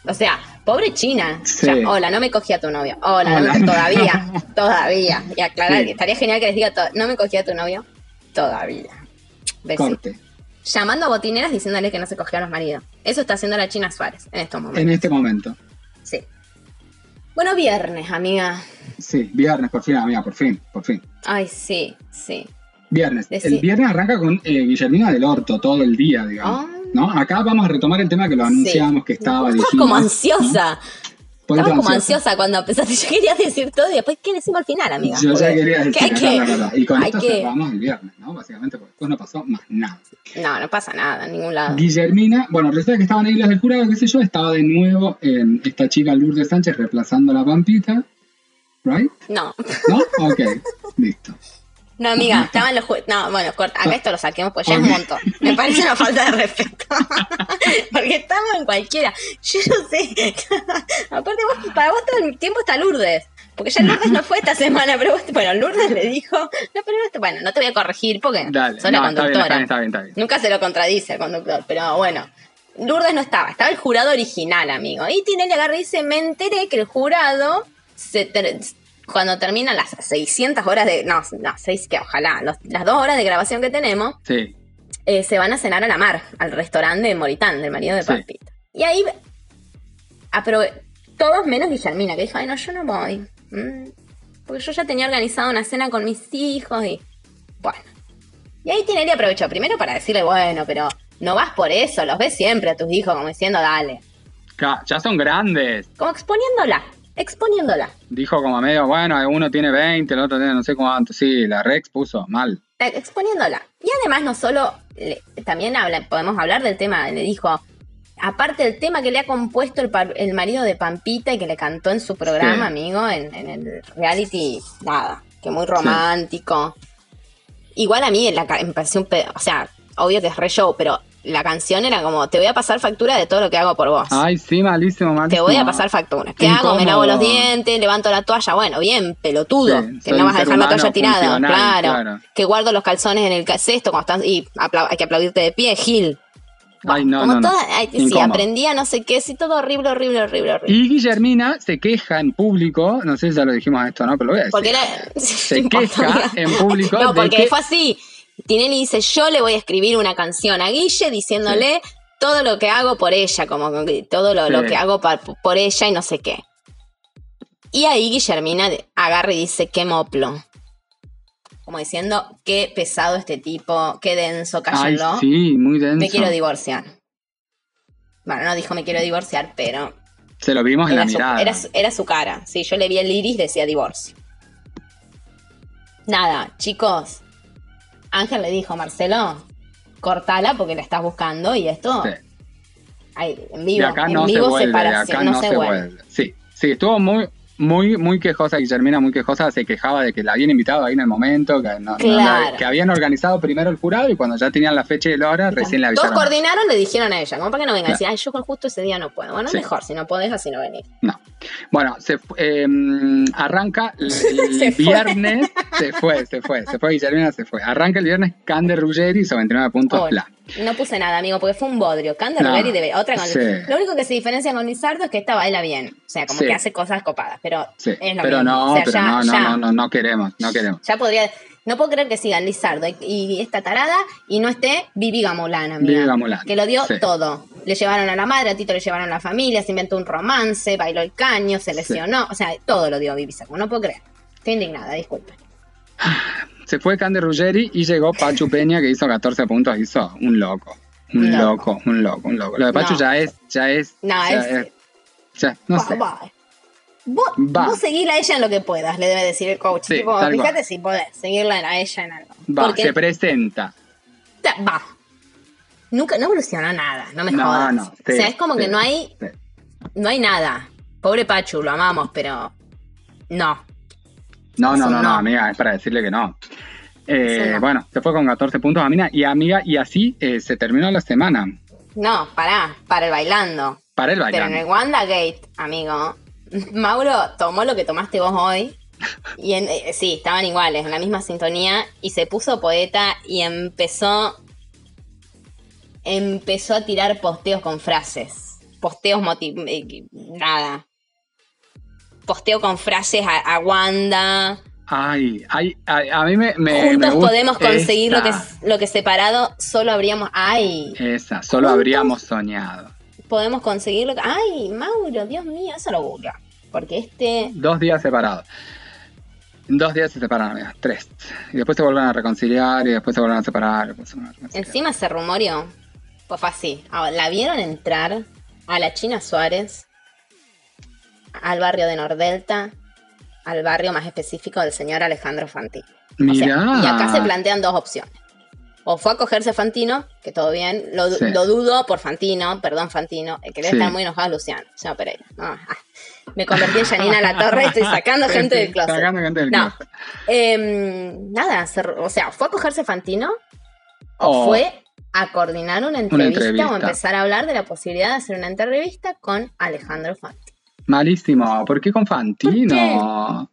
O sea, pobre China. Sí. Ya, hola, no me cogí a tu novio. Hola, Hola. no- todavía. todavía. Y aclarar Sí. que estaría genial que les diga, no me cogí a tu novio. Todavía. Corte. Llamando a botineras diciéndole que no se cogía a los maridos. Eso está haciendo la China Suárez en estos momentos. En este momento. Sí. Bueno, viernes, amiga. Sí, viernes, por fin, amiga, por fin, por fin. Ay, sí, sí. Viernes. Decí- El viernes arranca con eh, Guillermina del Orto todo el día, digamos. Ay. ¿No? Acá vamos a retomar el tema que lo anunciamos, que estaba. Estaba dijimos, como ansiosa. Estaba como ansiosa. cuando empezaste. Yo quería decir todo y después, ¿qué decimos al final, amiga? Yo ya quería decir hay que- la. Y con esto que- cerramos el viernes, ¿no? Básicamente, porque después no pasó más nada. No, no pasa nada en ningún lado. Guillermina, bueno, resulta que estaban ahí las del jurado, qué sé yo, estaba de nuevo eh, esta chica Lourdes Sánchez reemplazando a la Pampita, ¿right? No, ¿No? Ok, listo. no, amiga, estaban los jueces. No, bueno, corta, acá esto lo saquemos, pues ya es un montón. Me parece una falta de respeto. Porque estamos en cualquiera. Yo no sé. Aparte, vos, para vos todo el tiempo está Lourdes. Porque ya Lourdes no fue esta semana, pero vos, bueno, Lourdes le dijo. No, pero bueno, no te voy a corregir porque Dale, soy la no, conductora. está bien, está bien, está bien. Nunca se lo contradice el conductor, pero bueno. Lourdes no estaba, estaba el jurado original, amigo. Y Tinelli agarra y dice, me enteré que el jurado, se cuando terminan las 600 horas de... No, no, seis que ojalá, los- las dos horas de grabación que tenemos, Sí, eh, se van a cenar a la mar, al restaurante de Moritán, del marido de Sí. Pampita. Y ahí, aprove- todos menos Guillermina, que dijo, ay no, yo no voy. Mm, porque yo ya tenía organizado una cena con mis hijos y... Bueno. Y ahí Tinelli aprovechó primero para decirle, bueno, pero no vas por eso, los ves siempre a tus hijos como diciendo, dale. Ya son grandes. Como exponiéndola, exponiéndola. Dijo como medio, bueno, uno tiene 20, el otro tiene no sé cuánto. Sí, la Rex puso mal. eh, exponiéndola. Y además no solo, le- también habla, podemos hablar del tema, le dijo, aparte del tema que le ha compuesto el, el marido de Pampita y que le cantó en su programa, Sí. amigo, en, en el reality, nada, que muy romántico. Igual a mí la, me pareció un pedo, o sea, obvio que es re show, pero la canción era como, te voy a pasar factura de todo lo que hago por vos. Ay, sí, malísimo, malísimo. Te voy a pasar factura. ¿Qué hago? Me lavo los dientes, levanto la toalla. Bueno, bien, pelotudo. Sí, que no vas a dejar la toalla tirada. Claro. claro. Que guardo los calzones en el cesto cuando estás. Y hay que aplaudirte de pie, Gil. Ay, no, Como no, no. toda- ay, sí, aprendía no sé qué, sí, todo horrible, horrible, horrible, horrible. Y Guillermina se queja en público, no sé si ya lo dijimos esto, ¿no? Pero lo voy a decir. Porque era. Se queja en público No, de porque que- fue así. Tinelli dice: Yo le voy a escribir una canción a Guille diciéndole todo lo que hago por ella, como todo lo, lo que hago pa- por ella y no sé qué. Y ahí Guillermina agarra y dice: Qué moplo. como diciendo, qué pesado este tipo, qué denso, cállenlo. sí, muy denso. me quiero divorciar. Bueno, no dijo me quiero divorciar, pero Se lo vimos en la su, mirada. era su- era su cara. Sí, yo le vi el iris, decía divorcio. Nada, chicos. Ángel le dijo, Marcelo, cortala porque la estás buscando y esto. Sí. en De vivo, acá en no se vivo vuelve, separación, acá no, se vuelve. vuelve. Sí, sí, estuvo muy, muy, muy quejosa, Guillermina, muy quejosa, se quejaba de que la habían invitado ahí en el momento, que, no- no Claro. la- que habían organizado primero el jurado y cuando ya tenían la fecha y la hora, recién Todos avisaron. coordinaron, le dijeron a ella, como para que no venga Claro. decir, ay, yo justo ese día no puedo. Bueno, Sí. mejor, si no podés, así no venir. No. Bueno, se eh, arranca el, el Se fue. viernes, se fue, se fue, se fue, Guillermina se fue. Arranca el viernes Cande Ruggeri, hizo 29 puntos, Oh. No puse nada, amigo, porque fue un bodrio. No, Canterbury debe. Otra con- sí. Lo único que se diferencia con Lizardo es que esta baila bien. O sea, como Sí. que hace cosas copadas. Pero Sí, es lo pero mismo. no, O sea, pero ya- no, no, ya- no, no, no queremos, no queremos. Ya podría. No puedo creer que sigan Lizardo y, y esta tarada y no esté Vivi Gamolán, amiga. Vivi Gamolán, Que lo dio sí. todo. Le llevaron a la madre, a Tito le llevaron a la familia, se inventó un romance, bailó el caño, se lesionó. O sea, todo lo dio Vivi Saco. No puedo creer. Estoy indignada, disculpen. Se fue Cande Ruggeri y llegó Pachu Peña que hizo 14 puntos, hizo un loco. Un loco. loco, un loco, un loco. Lo de Pachu No. ya es, ya es. No, ya es- ya, no Va, sé. Vos, vos seguirla a ella en lo que puedas, le debe decir el coach. Sí, Tipo, fíjate cual. si podés seguirla a ella en algo. Va, Porque se presenta. ta- va. Nunca, no evolucionó nada, no me No, jodas. no, o sea, es como sí, que no hay, no hay nada. Pobre Pachu, lo amamos, pero no. No, no, no, no, amiga, es para decirle que no. Eh, no. Bueno, se fue con 14 puntos, amiga, y amiga, y así eh, se terminó la semana. No, pará, para el bailando. Para el Pero en bailando. el Wanda Gate, amigo, Mauro tomó lo que tomaste vos hoy. Y en- eh, sí, estaban iguales, en la misma sintonía. Y se puso poeta y empezó. Empezó a tirar posteos con frases. Posteos eh, Nada. Posteo con frases a, a Wanda. Ay, ay, ay, a mí me. me Juntos me podemos conseguir lo que, lo que separado solo habríamos. ¡Ay! Esa, solo Juntos- habríamos soñado. Podemos conseguir lo que. ¡Ay, Mauro! Dios mío, eso lo burla. Porque este. Dos días separados. Dos días se separan, amiga, tres. Y después se vuelven a reconciliar y después se vuelven a separar. se reconciliar. Encima se rumoreó. Pues fue así. Ahora, la vieron entrar a la China Suárez, al barrio de Nordelta, al barrio más específico del señor Alejandro Fantino. O sea, Mirá. y acá se plantean dos opciones. O fue a cogerse Fantino, que todo bien, lo, Sí. lo dudo por Fantino, perdón Fantino, el que Sí. estar muy enojado Luciano, señor Pereira. No, ah, me convertí en Janina La Torre, estoy sacando gente del closet. Sacando gente del No. closet. Em, nada, se- o sea, fue a cogerse Fantino o O- fue a coordinar una entrevista, entrevista. o empezar a hablar de la posibilidad de hacer una entrevista con Alejandro Fantino. Malísimo. ¿Por qué con Fantino?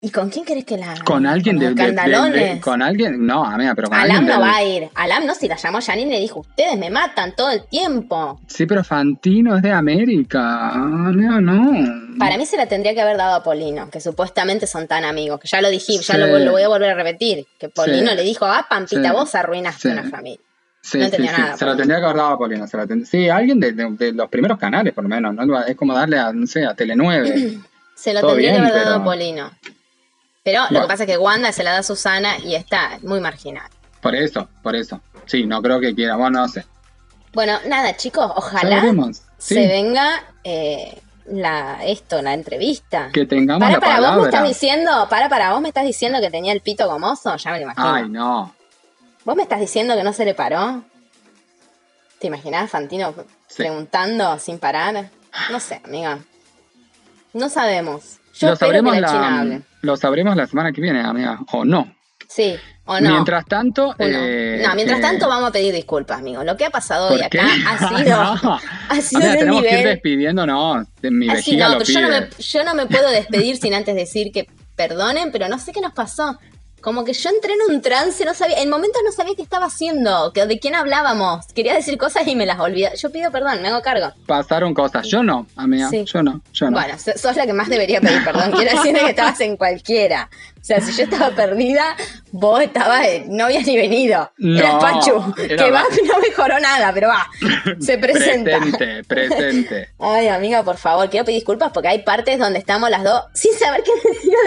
¿Y con quién querés que la? Con alguien de, de- de-? Con alguien. No, amiga, pero con Alam alguien. no va a ir. Alam no, si la llamó Janine le dijo, ustedes me matan todo el tiempo. Sí, pero Fantino es de América. Amiga, no. Para mí se la tendría que haber dado a Polino, que supuestamente son tan amigos, que ya lo dijimos, ya lo, lo voy a volver a repetir, que Polino Sí. le dijo, ah, Pampita, Sí. vos arruinaste una familia. Sí, no sí, nada, Se Polino. tendría que haber dado a Polino. se tend- Sí, alguien de, de- de los primeros canales, por lo menos. ¿no? Es como darle a, no sé, a Tele9. Se lo tendría bien, que haber dado pero- a Polino. Pero lo que pasa es que Wanda se la da a Susana y está muy marginal. por eso, por eso. Sí, no creo que quiera. Bueno, no sé. Bueno, nada, chicos, ojalá. Sí, se venga eh, la esto, la entrevista. que tengamos Para, la para, vos me palabra. estás diciendo, para, para, vos me estás diciendo que tenía el pito gomoso, ya me lo imagino. Ay, no. ¿Vos me estás diciendo que no se le paró? ¿Te imaginás Fantino Sí. preguntando sin parar? No sé, amiga. No sabemos. Yo lo espero sabremos, que la, China la, hable. Lo sabremos la semana que viene, amiga. O no. Sí, o no. Mientras tanto. eh, no, mientras eh, tanto vamos a pedir disculpas, amigo. Lo que ha pasado hoy acá ha sido, no. ha sido Amiga, tenemos que ir nivel. despidiéndonos. De mi Así no, lo pero yo no, me, yo no me puedo despedir sin antes decir que perdonen, pero no sé qué nos pasó. Como que yo entré en un trance, no sabía, en momentos no sabía qué estaba haciendo, que de quién hablábamos. Quería decir cosas y me las olvidé. Yo pido perdón, me hago cargo. Pasaron cosas. Yo no, amiga. Sí. Yo no, yo no. Bueno, so- sos la que más debería pedir perdón. Quiero decirle que estabas en cualquiera. O sea, si yo estaba perdida, vos estabas, eh, no habías ni venido. No, Eras Pachu, era que va, no mejoró nada, pero va, se presenta. Presente, presente. Ay, amiga, por favor, quiero pedir disculpas porque hay partes donde estamos las dos sin saber qué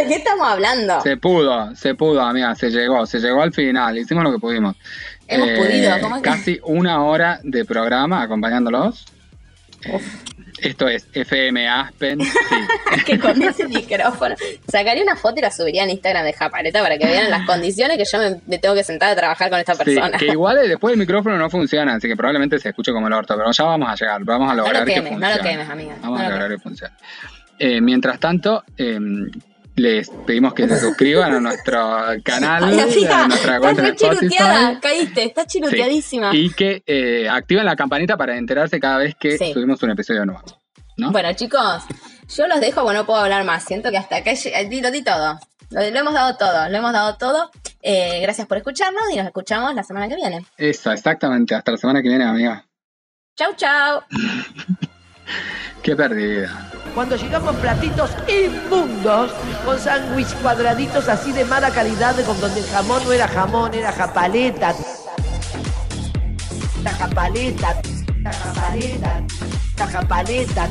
de qué estamos hablando. Se pudo, se pudo. amiga, se llegó, se llegó al final, hicimos lo que pudimos. Hemos Eh, podido, ¿cómo es que- Casi una hora de programa acompañándolos. Eh, esto es FM Aspen. Sí. que con ese micrófono. Sacaría una foto y la subiría en Instagram de Japaleta para que vean las condiciones que yo me, me tengo que sentar a trabajar con esta Sí, persona. que igual eh, después el micrófono no funciona, así que probablemente se escuche como el orto, pero ya vamos a llegar, vamos a No lograr lo que quemes, no funcione. lo quemes, amiga. Vamos no a lo lograr que funcione. Eh, mientras tanto, eh, les pedimos que se suscriban a nuestro canal, Ay, amiga, a nuestra estás de Spotify. caíste, estás Sí, chiruteadísima. Y que eh, activen la campanita para enterarse cada vez que Sí. subimos un episodio nuevo. ¿no? Bueno, chicos, yo los dejo, bueno, no puedo hablar más. Siento que hasta acá lo di todo. Lo, lo hemos dado todo, lo hemos dado todo. Eh, gracias por escucharnos y nos escuchamos la semana que viene. Eso, exactamente. Hasta la semana que viene, amiga. Chau, chau. Qué perdida. Cuando llegamos platitos inmundos, con sándwich cuadraditos así de mala calidad, con donde el jamón no era jamón, era japaleta. La japaleta, la japaleta, la japaleta.